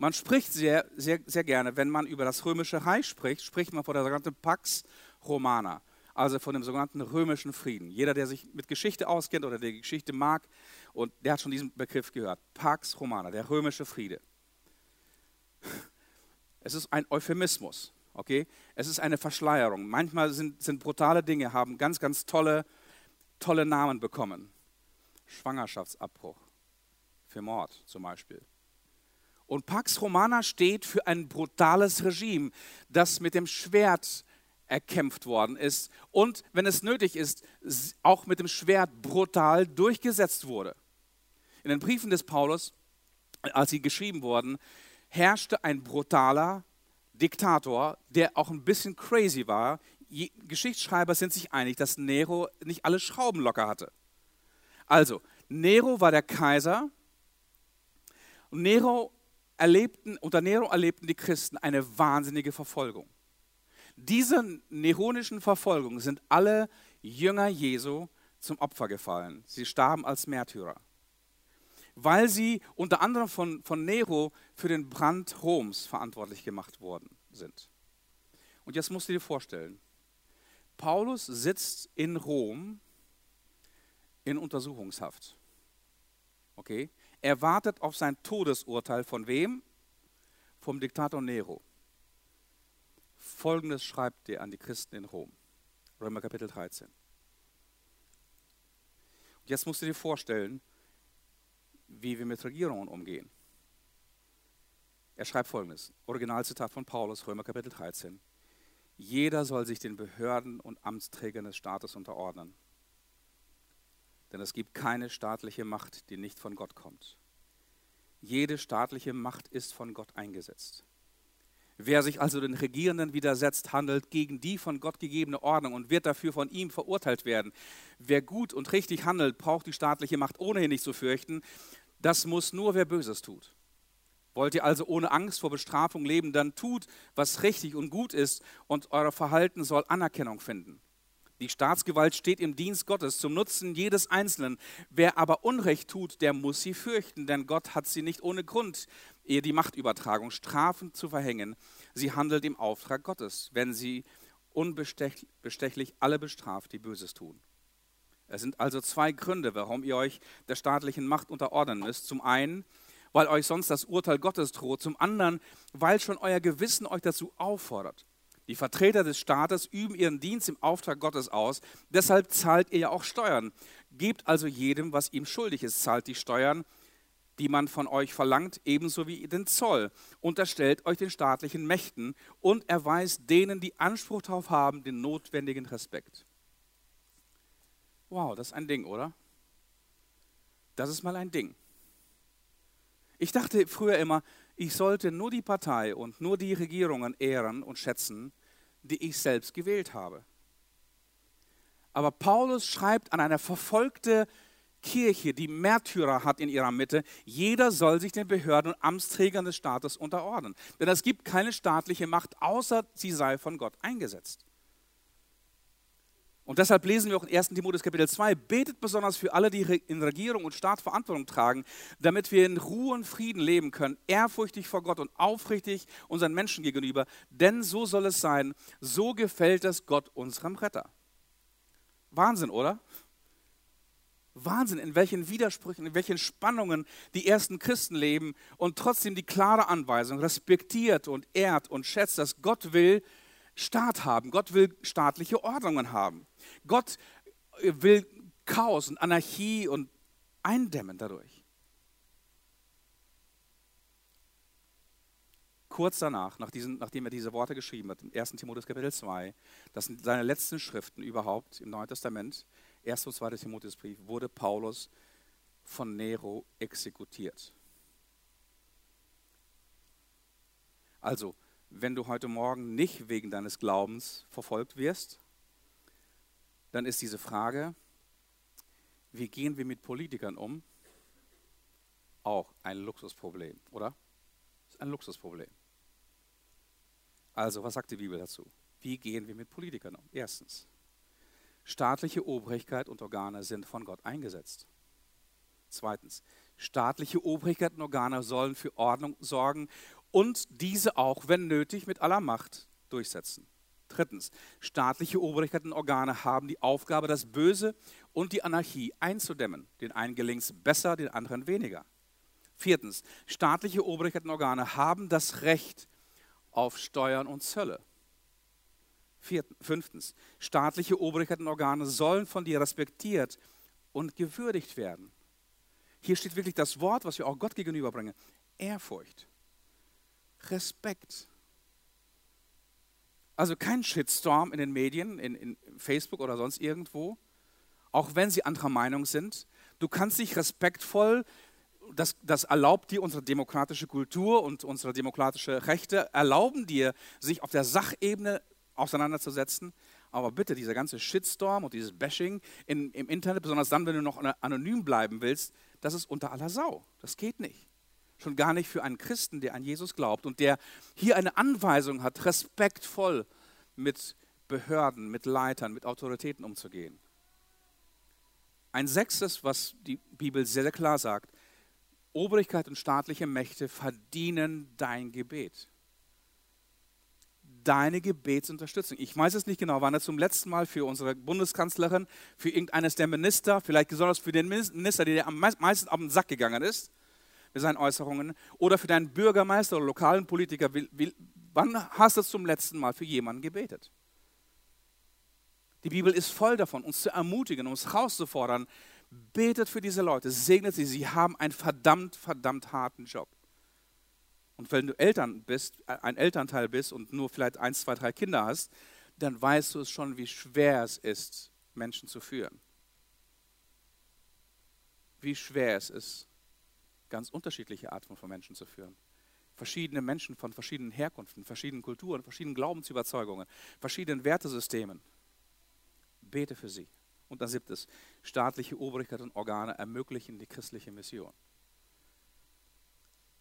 Man spricht sehr, sehr, sehr gerne, wenn man über das römische Reich spricht, spricht man von der sogenannten Pax Romana, also von dem sogenannten römischen Frieden. Jeder, der sich mit Geschichte auskennt oder der Geschichte mag, und der hat schon diesen Begriff gehört. Pax Romana, der römische Friede. Es ist ein Euphemismus, okay? Es ist eine Verschleierung. Manchmal sind, sind brutale Dinge, haben ganz, ganz tolle, tolle Namen bekommen. Schwangerschaftsabbruch für Mord zum Beispiel. Und Pax Romana steht für ein brutales Regime, das mit dem Schwert erkämpft worden ist und, wenn es nötig ist, auch mit dem Schwert brutal durchgesetzt wurde. In den Briefen des Paulus, als sie geschrieben wurden, herrschte ein brutaler Diktator, der auch ein bisschen crazy war. Geschichtsschreiber sind sich einig, dass Nero nicht alle Schrauben locker hatte. Also, Nero war der Kaiser. Nero erlebten, unter Nero erlebten die Christen eine wahnsinnige Verfolgung. Dieser neronischen Verfolgung sind alle Jünger Jesu zum Opfer gefallen. Sie starben als Märtyrer, weil sie unter anderem von, von Nero für den Brand Roms verantwortlich gemacht worden sind. Und jetzt musst du dir vorstellen, Paulus sitzt in Rom in Untersuchungshaft. Okay? Er wartet auf sein Todesurteil von wem? Vom Diktator Nero. Folgendes schreibt er an die Christen in Rom. Römer Kapitel 13. Und jetzt musst du dir vorstellen, wie wir mit Regierungen umgehen. Er schreibt folgendes: Originalzitat von Paulus, Römer Kapitel 13. Jeder soll sich den Behörden und Amtsträgern des Staates unterordnen denn es gibt keine staatliche Macht, die nicht von Gott kommt. Jede staatliche Macht ist von Gott eingesetzt. Wer sich also den Regierenden widersetzt, handelt gegen die von Gott gegebene Ordnung und wird dafür von ihm verurteilt werden. Wer gut und richtig handelt, braucht die staatliche Macht ohnehin nicht zu fürchten. Das muss nur, wer Böses tut. Wollt ihr also ohne Angst vor Bestrafung leben, dann tut, was richtig und gut ist und euer Verhalten soll Anerkennung finden. Die Staatsgewalt steht im Dienst Gottes zum Nutzen jedes Einzelnen. Wer aber Unrecht tut, der muss sie fürchten, denn Gott hat sie nicht ohne Grund, ihr die Machtübertragung strafend zu verhängen. Sie handelt im Auftrag Gottes, wenn sie unbestechlich alle bestraft, die Böses tun. Es sind also zwei Gründe, warum ihr euch der staatlichen Macht unterordnen müsst. Zum einen, weil euch sonst das Urteil Gottes droht. Zum anderen, weil schon euer Gewissen euch dazu auffordert. Die Vertreter des Staates üben ihren Dienst im Auftrag Gottes aus. Deshalb zahlt ihr ja auch Steuern. Gebt also jedem, was ihm schuldig ist, zahlt die Steuern, die man von euch verlangt, ebenso wie den Zoll. Unterstellt euch den staatlichen Mächten und erweist denen, die Anspruch darauf haben, den notwendigen Respekt. Wow, das ist ein Ding, oder? Das ist mal ein Ding. Ich dachte früher immer, ich sollte nur die Partei und nur die Regierungen ehren und schätzen, die ich selbst gewählt habe. Aber Paulus schreibt an eine verfolgte Kirche, die Märtyrer hat in ihrer Mitte, jeder soll sich den Behörden und Amtsträgern des Staates unterordnen. Denn es gibt keine staatliche Macht, außer sie sei von Gott eingesetzt. Und deshalb lesen wir auch in 1. Timotheus Kapitel 2, betet besonders für alle, die in Regierung und Staat Verantwortung tragen, damit wir in Ruhe und Frieden leben können, ehrfurchtig vor Gott und aufrichtig unseren Menschen gegenüber. Denn so soll es sein, so gefällt es Gott unserem Retter. Wahnsinn, oder? Wahnsinn, in welchen Widersprüchen, in welchen Spannungen die ersten Christen leben und trotzdem die klare Anweisung respektiert und ehrt und schätzt, dass Gott will Staat haben. Gott will staatliche Ordnungen haben. Gott will Chaos und Anarchie und eindämmen dadurch. Kurz danach, nach diesen, nachdem er diese Worte geschrieben hat, im 1. Timotheus Kapitel 2, das sind seine letzten Schriften überhaupt im Neuen Testament, 1. und 2. Timotheusbrief, wurde Paulus von Nero exekutiert. Also, wenn du heute Morgen nicht wegen deines Glaubens verfolgt wirst, dann ist diese Frage, wie gehen wir mit Politikern um, auch ein Luxusproblem, oder? Das ist ein Luxusproblem. Also, was sagt die Bibel dazu? Wie gehen wir mit Politikern um? Erstens, staatliche Obrigkeit und Organe sind von Gott eingesetzt. Zweitens, staatliche Obrigkeit und Organe sollen für Ordnung sorgen und diese auch, wenn nötig, mit aller Macht durchsetzen. Drittens, staatliche Obrigkeiten und Organe haben die Aufgabe, das Böse und die Anarchie einzudämmen. Den einen gelingt es besser, den anderen weniger. Viertens, staatliche Obrigkeiten und Organe haben das Recht auf Steuern und Zölle. Fünftens, staatliche Obrigkeiten und Organe sollen von dir respektiert und gewürdigt werden. Hier steht wirklich das Wort, was wir auch Gott gegenüber bringen. Ehrfurcht. Respekt. Also kein Shitstorm in den Medien, in, in Facebook oder sonst irgendwo, auch wenn sie anderer Meinung sind. Du kannst dich respektvoll, das, das erlaubt dir unsere demokratische Kultur und unsere demokratische Rechte, erlauben dir, sich auf der Sachebene auseinanderzusetzen. Aber bitte, dieser ganze Shitstorm und dieses Bashing in, im Internet, besonders dann, wenn du noch anonym bleiben willst, das ist unter aller Sau. Das geht nicht. Schon gar nicht für einen Christen, der an Jesus glaubt und der hier eine Anweisung hat, respektvoll mit Behörden, mit Leitern, mit Autoritäten umzugehen. Ein sechstes, was die Bibel sehr, sehr klar sagt, Obrigkeit und staatliche Mächte verdienen dein Gebet. Deine Gebetsunterstützung. Ich weiß es nicht genau, wann er zum letzten Mal für unsere Bundeskanzlerin, für irgendeines der Minister, vielleicht besonders für den Minister, der am meisten auf den Sack gegangen ist, mit seinen Äußerungen oder für deinen Bürgermeister oder lokalen Politiker. Will, will, wann hast du zum letzten Mal für jemanden gebetet? Die Bibel ist voll davon, uns zu ermutigen, uns herauszufordern. Betet für diese Leute, segnet sie. Sie haben einen verdammt, verdammt harten Job. Und wenn du Eltern bist, äh, ein Elternteil bist und nur vielleicht eins, zwei, drei Kinder hast, dann weißt du es schon, wie schwer es ist, Menschen zu führen. Wie schwer es ist, ganz unterschiedliche Arten von Menschen zu führen. Verschiedene Menschen von verschiedenen Herkünften, verschiedenen Kulturen, verschiedenen Glaubensüberzeugungen, verschiedenen Wertesystemen. Bete für sie. Und dann siebtes, staatliche Obrigkeit und Organe ermöglichen die christliche Mission.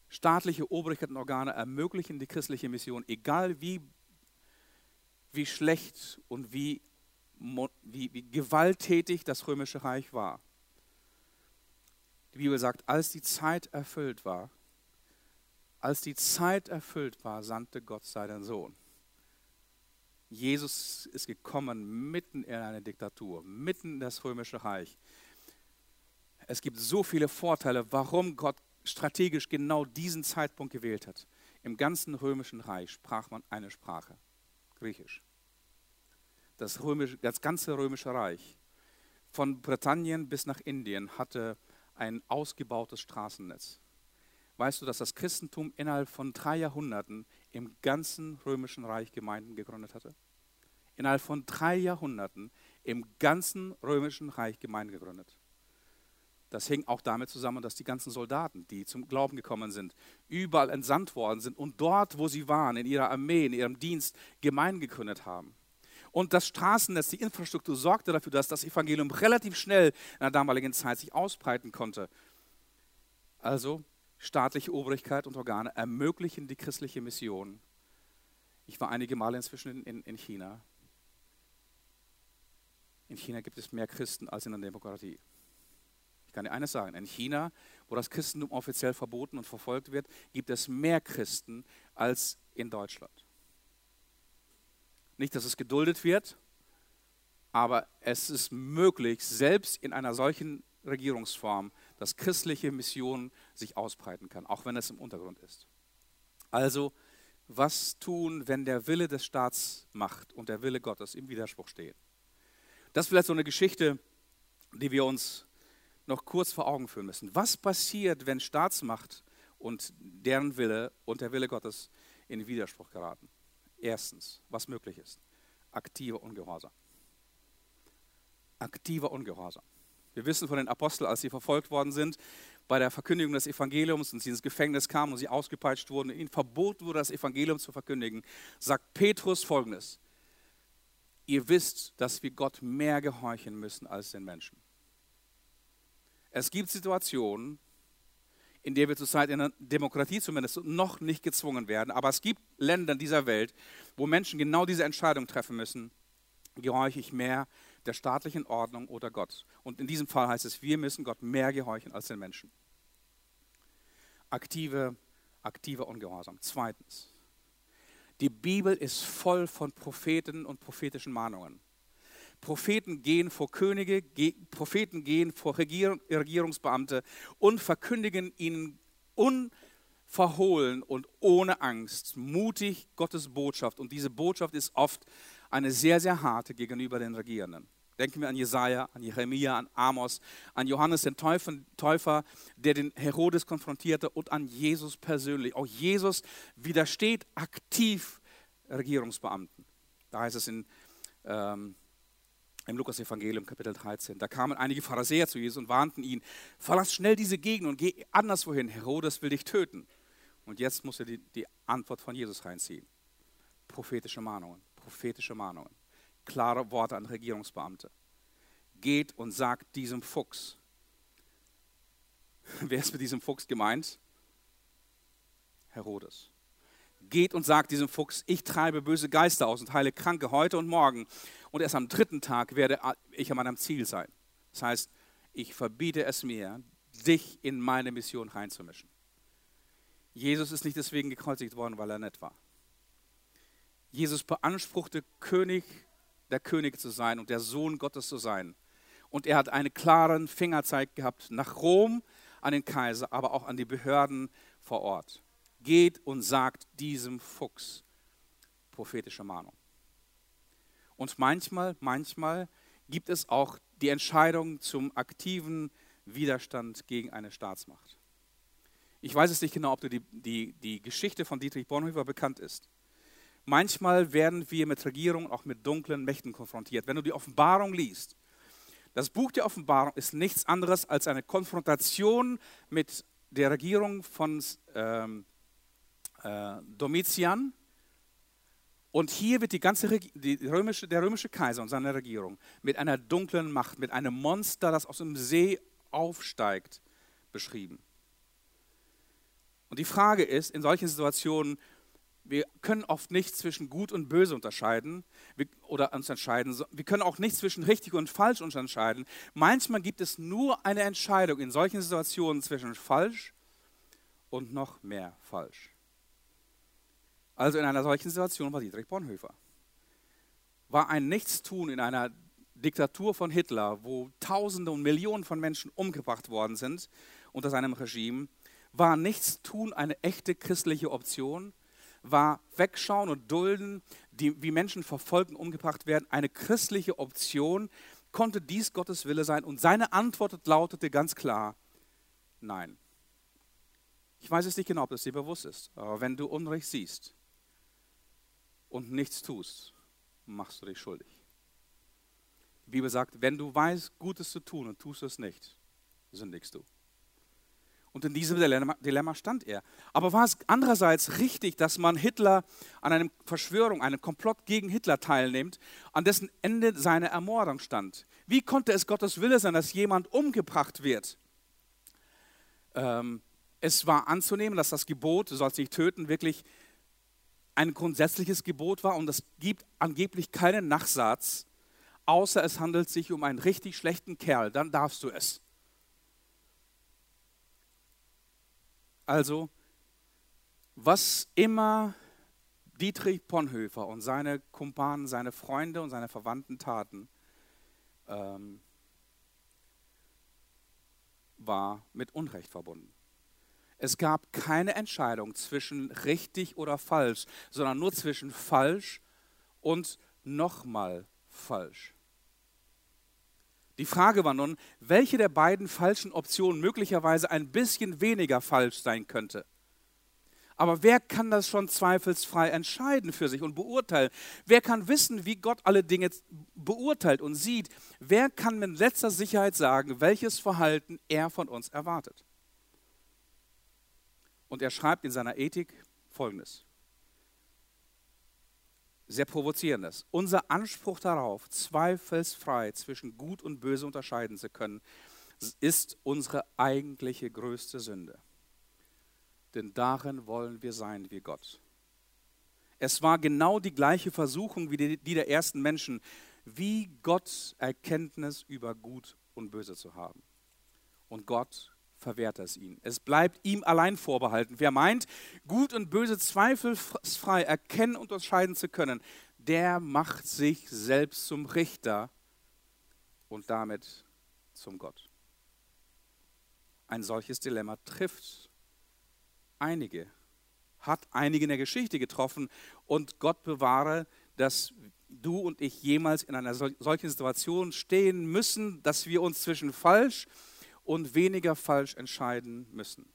Staatliche Obrigkeiten und Organe ermöglichen die christliche Mission, egal wie, wie schlecht und wie, wie, wie gewalttätig das römische Reich war. Die Bibel sagt, als die Zeit erfüllt war, als die Zeit erfüllt war, sandte Gott seinen Sohn. Jesus ist gekommen mitten in eine Diktatur, mitten in das römische Reich. Es gibt so viele Vorteile, warum Gott strategisch genau diesen Zeitpunkt gewählt hat. Im ganzen römischen Reich sprach man eine Sprache, Griechisch. Das, römische, das ganze römische Reich, von Britannien bis nach Indien, hatte ein ausgebautes Straßennetz. Weißt du, dass das Christentum innerhalb von drei Jahrhunderten im ganzen römischen Reich Gemeinden gegründet hatte? Innerhalb von drei Jahrhunderten im ganzen römischen Reich Gemeinden gegründet. Das hing auch damit zusammen, dass die ganzen Soldaten, die zum Glauben gekommen sind, überall entsandt worden sind und dort, wo sie waren, in ihrer Armee, in ihrem Dienst, Gemeinden gegründet haben. Und das Straßennetz, die Infrastruktur sorgte dafür, dass das Evangelium relativ schnell in der damaligen Zeit sich ausbreiten konnte. Also staatliche Obrigkeit und Organe ermöglichen die christliche Mission. Ich war einige Male inzwischen in, in China. In China gibt es mehr Christen als in der Demokratie. Ich kann dir eines sagen, in China, wo das Christentum offiziell verboten und verfolgt wird, gibt es mehr Christen als in Deutschland. Nicht, dass es geduldet wird, aber es ist möglich, selbst in einer solchen Regierungsform, dass christliche Mission sich ausbreiten kann, auch wenn es im Untergrund ist. Also, was tun, wenn der Wille des Staats macht und der Wille Gottes im Widerspruch stehen? Das ist vielleicht so eine Geschichte, die wir uns noch kurz vor Augen führen müssen. Was passiert, wenn Staatsmacht und deren Wille und der Wille Gottes in Widerspruch geraten? Erstens, was möglich ist, aktiver Ungehorsam. Aktiver Ungehorsam. Wir wissen von den Aposteln, als sie verfolgt worden sind, bei der Verkündigung des Evangeliums und sie ins Gefängnis kamen und sie ausgepeitscht wurden, ihnen verboten wurde, das Evangelium zu verkündigen, sagt Petrus folgendes: Ihr wisst, dass wir Gott mehr gehorchen müssen als den Menschen. Es gibt Situationen, in der wir zurzeit in der Demokratie zumindest noch nicht gezwungen werden, aber es gibt Länder dieser Welt, wo Menschen genau diese Entscheidung treffen müssen, gehorche ich mehr der staatlichen Ordnung oder Gott. Und in diesem Fall heißt es, wir müssen Gott mehr gehorchen als den Menschen. Aktive, aktiver Ungehorsam. Zweitens, die Bibel ist voll von Propheten und prophetischen Mahnungen. Propheten gehen vor Könige, Propheten gehen vor Regierungsbeamte und verkündigen ihnen unverhohlen und ohne Angst mutig Gottes Botschaft. Und diese Botschaft ist oft eine sehr, sehr harte gegenüber den Regierenden. Denken wir an Jesaja, an Jeremia, an Amos, an Johannes den Täufer, der den Herodes konfrontierte und an Jesus persönlich. Auch Jesus widersteht aktiv Regierungsbeamten. Da heißt es in ähm, im Lukas-Evangelium, Kapitel 13. Da kamen einige Pharisäer zu Jesus und warnten ihn: Verlass schnell diese Gegend und geh anderswohin. Herodes will dich töten. Und jetzt muss er die, die Antwort von Jesus reinziehen. Prophetische Mahnungen, prophetische Mahnungen. Klare Worte an Regierungsbeamte. Geht und sagt diesem Fuchs. Wer ist mit diesem Fuchs gemeint? Herodes geht und sagt diesem Fuchs, ich treibe böse Geister aus und heile Kranke heute und morgen. Und erst am dritten Tag werde ich an meinem Ziel sein. Das heißt, ich verbiete es mir, dich in meine Mission reinzumischen. Jesus ist nicht deswegen gekreuzigt worden, weil er nett war. Jesus beanspruchte, König der König zu sein und der Sohn Gottes zu sein. Und er hat einen klaren Fingerzeig gehabt nach Rom, an den Kaiser, aber auch an die Behörden vor Ort geht und sagt diesem Fuchs prophetische Mahnung. Und manchmal, manchmal gibt es auch die Entscheidung zum aktiven Widerstand gegen eine Staatsmacht. Ich weiß es nicht genau, ob dir die, die, die Geschichte von Dietrich Bonhoeffer bekannt ist. Manchmal werden wir mit Regierungen, auch mit dunklen Mächten konfrontiert. Wenn du die Offenbarung liest, das Buch der Offenbarung ist nichts anderes als eine Konfrontation mit der Regierung von ähm, äh, Domitian. Und hier wird die ganze die römische, der römische Kaiser und seine Regierung mit einer dunklen Macht, mit einem Monster, das aus dem See aufsteigt, beschrieben. Und die Frage ist, in solchen Situationen, wir können oft nicht zwischen gut und böse unterscheiden oder uns entscheiden. Wir können auch nicht zwischen richtig und falsch uns entscheiden. Manchmal gibt es nur eine Entscheidung in solchen Situationen zwischen falsch und noch mehr falsch. Also in einer solchen Situation war Dietrich Bonhoeffer. War ein Nichtstun in einer Diktatur von Hitler, wo Tausende und Millionen von Menschen umgebracht worden sind unter seinem Regime, war Nichtstun eine echte christliche Option? War Wegschauen und Dulden, die, wie Menschen verfolgt und umgebracht werden, eine christliche Option? Konnte dies Gottes Wille sein? Und seine Antwort lautete ganz klar, nein. Ich weiß es nicht genau, ob es dir bewusst ist, aber wenn du Unrecht siehst und nichts tust, machst du dich schuldig. Die Bibel sagt, wenn du weißt, Gutes zu tun und tust es nicht, sündigst du. Und in diesem Dilemma, stand er. Aber war es andererseits richtig, dass man Hitler an einer Verschwörung, einem Komplott gegen Hitler teilnimmt, an dessen Ende seine Ermordung stand? Wie konnte es Gottes Wille sein, dass jemand umgebracht wird? Ähm, es war anzunehmen, dass das Gebot, du sollst nicht töten, wirklich ein grundsätzliches Gebot war und es gibt angeblich keinen Nachsatz, außer es handelt sich um einen richtig schlechten Kerl, dann darfst du es. Also, was immer Dietrich Bonhoeffer und seine Kumpanen, seine Freunde und seine Verwandten taten, ähm, war mit Unrecht verbunden. Es gab keine Entscheidung zwischen richtig oder falsch, sondern nur zwischen falsch und nochmal falsch. Die Frage war nun, welche der beiden falschen Optionen möglicherweise ein bisschen weniger falsch sein könnte. Aber wer kann das schon zweifelsfrei entscheiden für sich und beurteilen? Wer kann wissen, wie Gott alle Dinge beurteilt und sieht? Wer kann mit letzter Sicherheit sagen, welches Verhalten er von uns erwartet? Und er schreibt in seiner Ethik Folgendes. Sehr provozierendes. Unser Anspruch darauf, zweifelsfrei zwischen Gut und Böse unterscheiden zu können, ist unsere eigentliche größte Sünde. Denn darin wollen wir sein wie Gott. Es war genau die gleiche Versuchung wie die, der ersten Menschen, wie Gott Erkenntnis über Gut und Böse zu haben. Und Gott verwehrt es ihn. Es bleibt ihm allein vorbehalten. Wer meint, gut und böse zweifelsfrei erkennen und unterscheiden zu können, der macht sich selbst zum Richter und damit zum Gott. Ein solches Dilemma trifft einige, hat einige in der Geschichte getroffen und Gott bewahre, dass du und ich jemals in einer solchen Situation stehen müssen, dass wir uns zwischen falsch und und weniger falsch entscheiden müssen.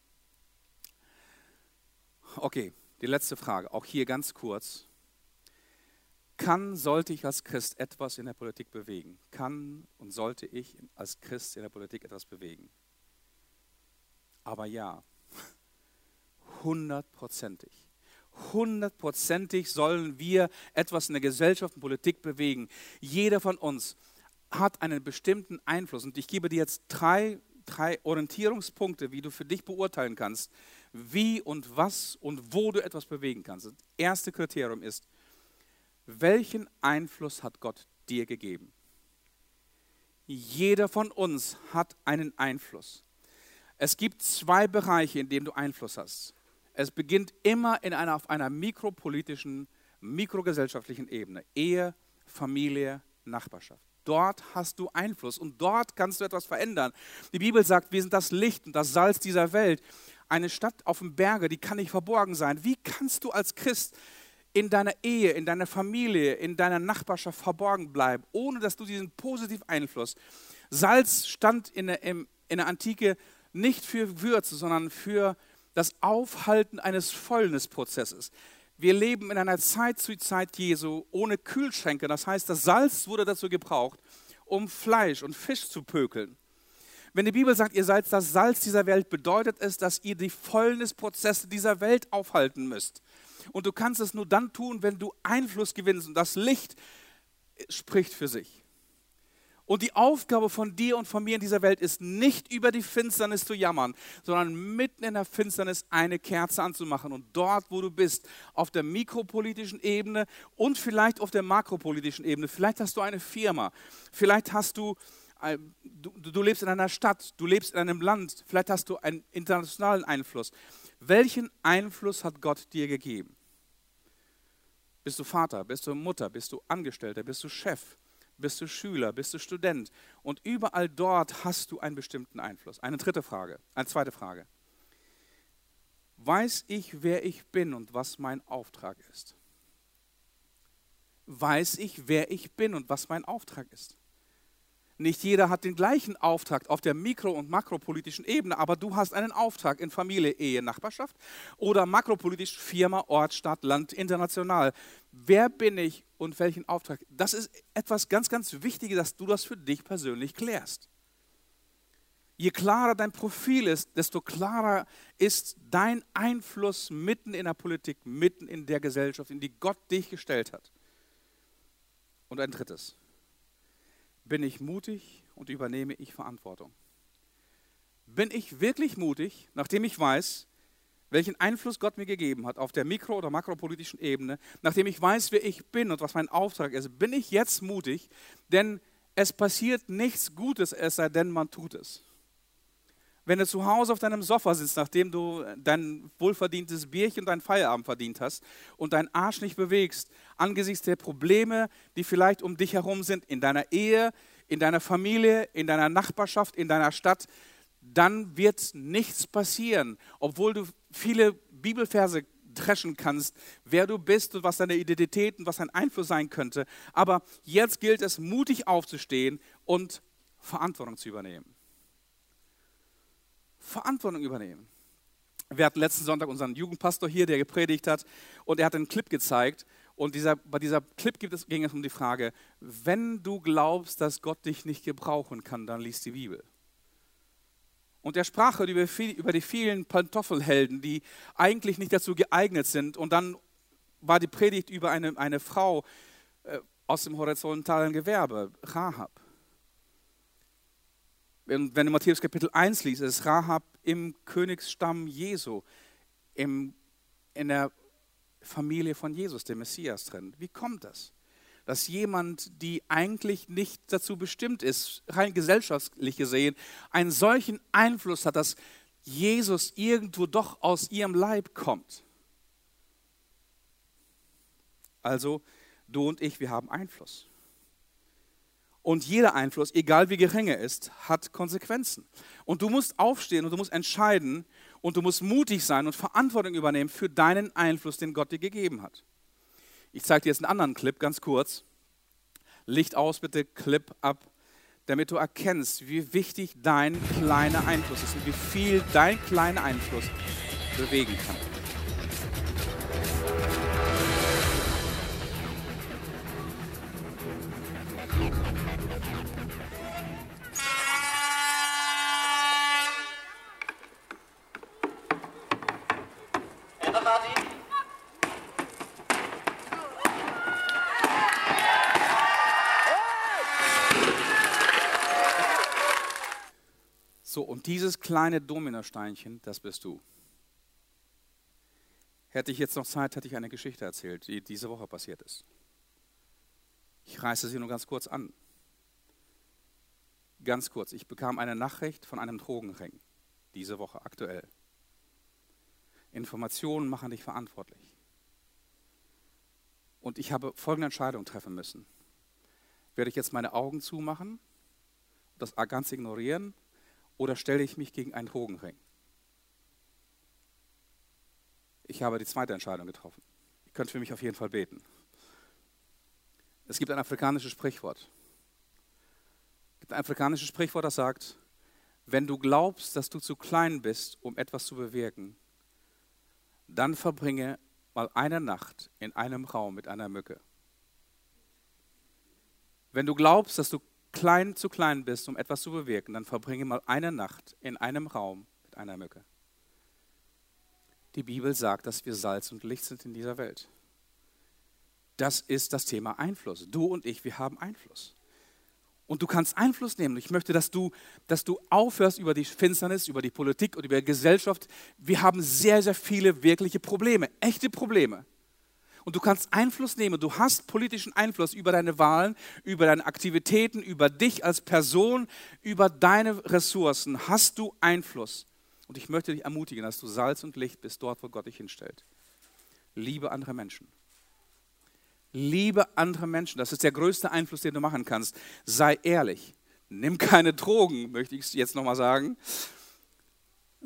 Okay, die letzte Frage, auch hier ganz kurz. Kann, sollte ich als Christ etwas in der Politik bewegen? Kann und sollte ich als Christ in der Politik etwas bewegen? Aber ja, hundertprozentig. Hundertprozentig sollen wir etwas in der Gesellschaft und Politik bewegen. Jeder von uns hat einen bestimmten Einfluss. Und ich gebe dir jetzt drei drei Orientierungspunkte, wie du für dich beurteilen kannst, wie und was und wo du etwas bewegen kannst. Das erste Kriterium ist, welchen Einfluss hat Gott dir gegeben? Jeder von uns hat einen Einfluss. Es gibt zwei Bereiche, in denen du Einfluss hast. Es beginnt immer in einer, auf einer mikropolitischen, mikrogesellschaftlichen Ebene. Ehe, Familie, Nachbarschaft. Dort hast du Einfluss und dort kannst du etwas verändern. Die Bibel sagt, wir sind das Licht und das Salz dieser Welt. Eine Stadt auf dem Berge, die kann nicht verborgen sein. Wie kannst du als Christ in deiner Ehe, in deiner Familie, in deiner Nachbarschaft verborgen bleiben, ohne dass du diesen positiven Einfluss. Salz stand in der, in der Antike nicht für Würze, sondern für das Aufhalten eines Fäulnisprozesses. Wir leben in einer Zeit zu Zeit Jesu ohne Kühlschränke. Das heißt, das Salz wurde dazu gebraucht, um Fleisch und Fisch zu pökeln. Wenn die Bibel sagt, ihr seid das Salz dieser Welt, bedeutet es, dass ihr die Fäulnisprozesse dieser Welt aufhalten müsst. Und du kannst es nur dann tun, wenn du Einfluss gewinnst und das Licht spricht für sich. Und die Aufgabe von dir und von mir in dieser Welt ist nicht über die Finsternis zu jammern, sondern mitten in der Finsternis eine Kerze anzumachen. Und dort, wo du bist, auf der mikropolitischen Ebene und vielleicht auf der makropolitischen Ebene, vielleicht hast du eine Firma, vielleicht hast du, du, du lebst in einer Stadt, du lebst in einem Land, vielleicht hast du einen internationalen Einfluss. Welchen Einfluss hat Gott dir gegeben? Bist du Vater, bist du Mutter, bist du Angestellter, bist du Chef? Bist du Schüler, bist du Student. Und überall dort hast du einen bestimmten Einfluss. Eine dritte Frage, eine zweite Frage. Weiß ich, wer ich bin und was mein Auftrag ist? Weiß ich, wer ich bin und was mein Auftrag ist? Nicht jeder hat den gleichen Auftrag auf der mikro- und makropolitischen Ebene, aber du hast einen Auftrag in Familie, Ehe, Nachbarschaft oder makropolitisch Firma, Ort, Stadt, Land, international. Wer bin ich und welchen Auftrag? Das ist etwas ganz, ganz Wichtiges, dass du das für dich persönlich klärst. Je klarer dein Profil ist, desto klarer ist dein Einfluss mitten in der Politik, mitten in der Gesellschaft, in die Gott dich gestellt hat. Und ein drittes bin ich mutig und übernehme ich Verantwortung. Bin ich wirklich mutig, nachdem ich weiß, welchen Einfluss Gott mir gegeben hat auf der mikro- oder makropolitischen Ebene, nachdem ich weiß, wer ich bin und was mein Auftrag ist, bin ich jetzt mutig, denn es passiert nichts Gutes, es sei denn, man tut es. Wenn du zu Hause auf deinem Sofa sitzt, nachdem du dein wohlverdientes Bierchen und deinen Feierabend verdient hast und deinen Arsch nicht bewegst, angesichts der Probleme, die vielleicht um dich herum sind, in deiner Ehe, in deiner Familie, in deiner Nachbarschaft, in deiner Stadt, dann wird nichts passieren, obwohl du viele Bibelverse dreschen kannst, wer du bist und was deine Identität und was dein Einfluss sein könnte. Aber jetzt gilt es, mutig aufzustehen und Verantwortung zu übernehmen. Verantwortung übernehmen. Wir hatten letzten Sonntag unseren Jugendpastor hier, der gepredigt hat, und er hat einen Clip gezeigt. Und dieser, bei dieser Clip es, ging es um die Frage, wenn du glaubst, dass Gott dich nicht gebrauchen kann, dann liest die Bibel. Und er sprach über, die vielen Pantoffelhelden, die eigentlich nicht dazu geeignet sind. Und dann war die Predigt über eine, eine Frau äh, aus dem horizontalen Gewerbe, Rahab. Wenn, du Matthäus Kapitel 1 liest, ist Rahab im Königsstamm Jesu, im, in der Familie von Jesus, dem Messias drin. Wie kommt das? Dass jemand, die eigentlich nicht dazu bestimmt ist, rein gesellschaftlich gesehen, einen solchen Einfluss hat, dass Jesus irgendwo doch aus ihrem Leib kommt. Also, du und ich, wir haben Einfluss. Und jeder Einfluss, egal wie gering er ist, hat Konsequenzen. Und du musst aufstehen und du musst entscheiden und du musst mutig sein und Verantwortung übernehmen für deinen Einfluss, den Gott dir gegeben hat. Ich zeige dir jetzt einen anderen Clip, ganz kurz. Licht aus bitte, Clip ab, damit du erkennst, wie wichtig dein kleiner Einfluss ist und wie viel dein kleiner Einfluss bewegen kann. Dieses kleine Dominosteinchen, das bist du. Hätte ich jetzt noch Zeit, hätte ich eine Geschichte erzählt, die diese Woche passiert ist. Ich reiße sie nur ganz kurz an. Ganz kurz, ich bekam eine Nachricht von einem Drogenring diese Woche aktuell. Informationen machen dich verantwortlich. Und ich habe folgende Entscheidung treffen müssen. Werde ich jetzt meine Augen zumachen, das ganz ignorieren oder stelle ich mich gegen einen Drogenring? Ich habe die zweite Entscheidung getroffen. Ihr könnt für mich auf jeden Fall beten. Es gibt ein afrikanisches Sprichwort. Es gibt ein afrikanisches Sprichwort, das sagt, wenn du glaubst, dass du zu klein bist, um etwas zu bewirken, dann verbringe mal eine Nacht in einem Raum mit einer Mücke. Wenn du glaubst, dass du klein zu klein bist, um etwas zu bewirken, dann verbringe mal eine Nacht in einem Raum mit einer Mücke. Die Bibel sagt, dass wir Salz und Licht sind in dieser Welt. Das ist das Thema Einfluss. Du und ich, wir haben Einfluss. Und du kannst Einfluss nehmen. Ich möchte, dass du, dass du aufhörst über die Finsternis, über die Politik und über die Gesellschaft. Wir haben sehr, sehr viele wirkliche Probleme, echte Probleme. Und du kannst Einfluss nehmen. Du hast politischen Einfluss über deine Wahlen, über deine Aktivitäten, über dich als Person, über deine Ressourcen. Hast du Einfluss. Und ich möchte dich ermutigen, dass du Salz und Licht bist dort, wo Gott dich hinstellt. Liebe andere Menschen. Liebe andere Menschen. Das ist der größte Einfluss, den du machen kannst. Sei ehrlich. Nimm keine Drogen, möchte ich jetzt nochmal sagen.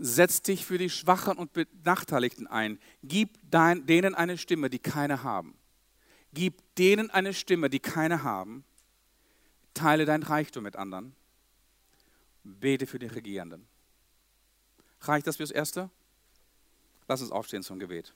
Setz dich für die Schwachen und Benachteiligten ein. Gib dein, denen eine Stimme, die keine haben. Gib denen eine Stimme, die keine haben. Teile dein Reichtum mit anderen. Bete für die Regierenden. Reicht das fürs Erste? Lass uns aufstehen zum Gebet.